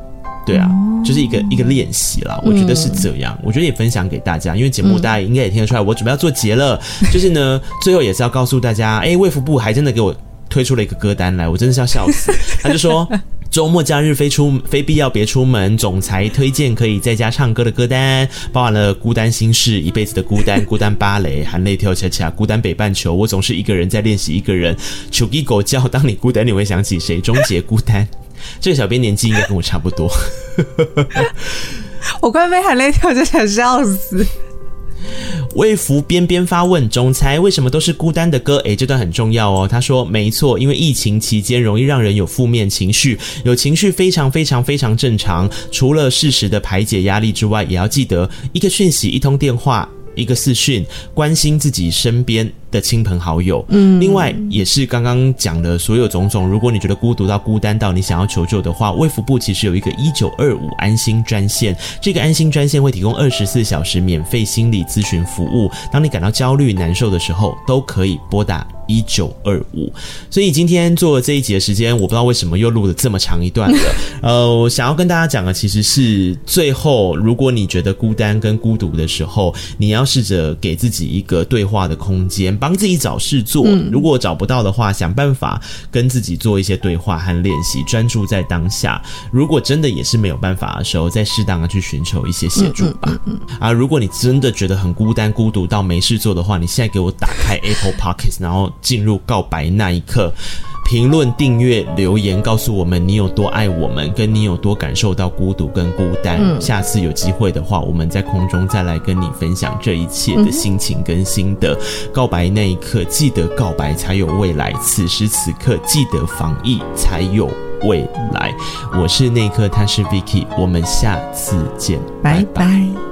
对啊，就是一个一个练习啦，我觉得是这样，嗯、我觉得也分享给大家，因为节目大家应该也听得出来，我准备要做结了，嗯、就是呢，最后也是要告诉大家，哎，卫福部还真的给我推出了一个歌单来，我真的是要笑死，他就说周末假日非出非必要别出门，总裁推荐可以在家唱歌的歌单，包含了孤单心事、一辈子的孤单、孤单芭蕾、含泪跳恰恰、孤单北半球，我总是一个人在练习一个人，求给狗叫，当你孤单，你会想起谁？终结孤单。这个小编年纪应该跟我差不多，我快被含泪跳，就想笑死。魏福边边发问：总裁为什么都是孤单的歌？诶，这段很重要哦。他说：没错，因为疫情期间容易让人有负面情绪，有情绪非常非常非常正常。除了适时的排解压力之外，也要记得一个讯息、一通电话、一个视讯，关心自己身边的亲朋好友，嗯，另外也是刚刚讲的所有种种。如果你觉得孤独到孤单到你想要求救的话，卫福部其实有一个一九二五安心专线，这个安心专线会提供二十四小时免费心理咨询服务。当你感到焦虑难受的时候，都可以拨打一九二五。所以今天做这一集的时间，我不知道为什么又录了这么长一段了。呃，我想要跟大家讲的其实是最后，如果你觉得孤单跟孤独的时候，你要试着给自己一个对话的空间。帮自己找事做，如果找不到的话，想办法跟自己做一些对话和练习，专注在当下。如果真的也是没有办法的时候，再适当的去寻求一些协助吧。嗯嗯嗯、啊，如果你真的觉得很孤单、孤独到没事做的话，你现在给我打开 Apple Podcast，然后进入告白那一刻。评论、订阅、留言，告诉我们你有多爱我们，跟你有多感受到孤独跟孤单。嗯、下次有机会的话，我们在空中再来跟你分享这一切的心情跟心得。嗯、告白那一刻，记得告白才有未来；此时此刻，记得防疫才有未来。我是内克，他是 Vicky，我们下次见，拜拜。拜拜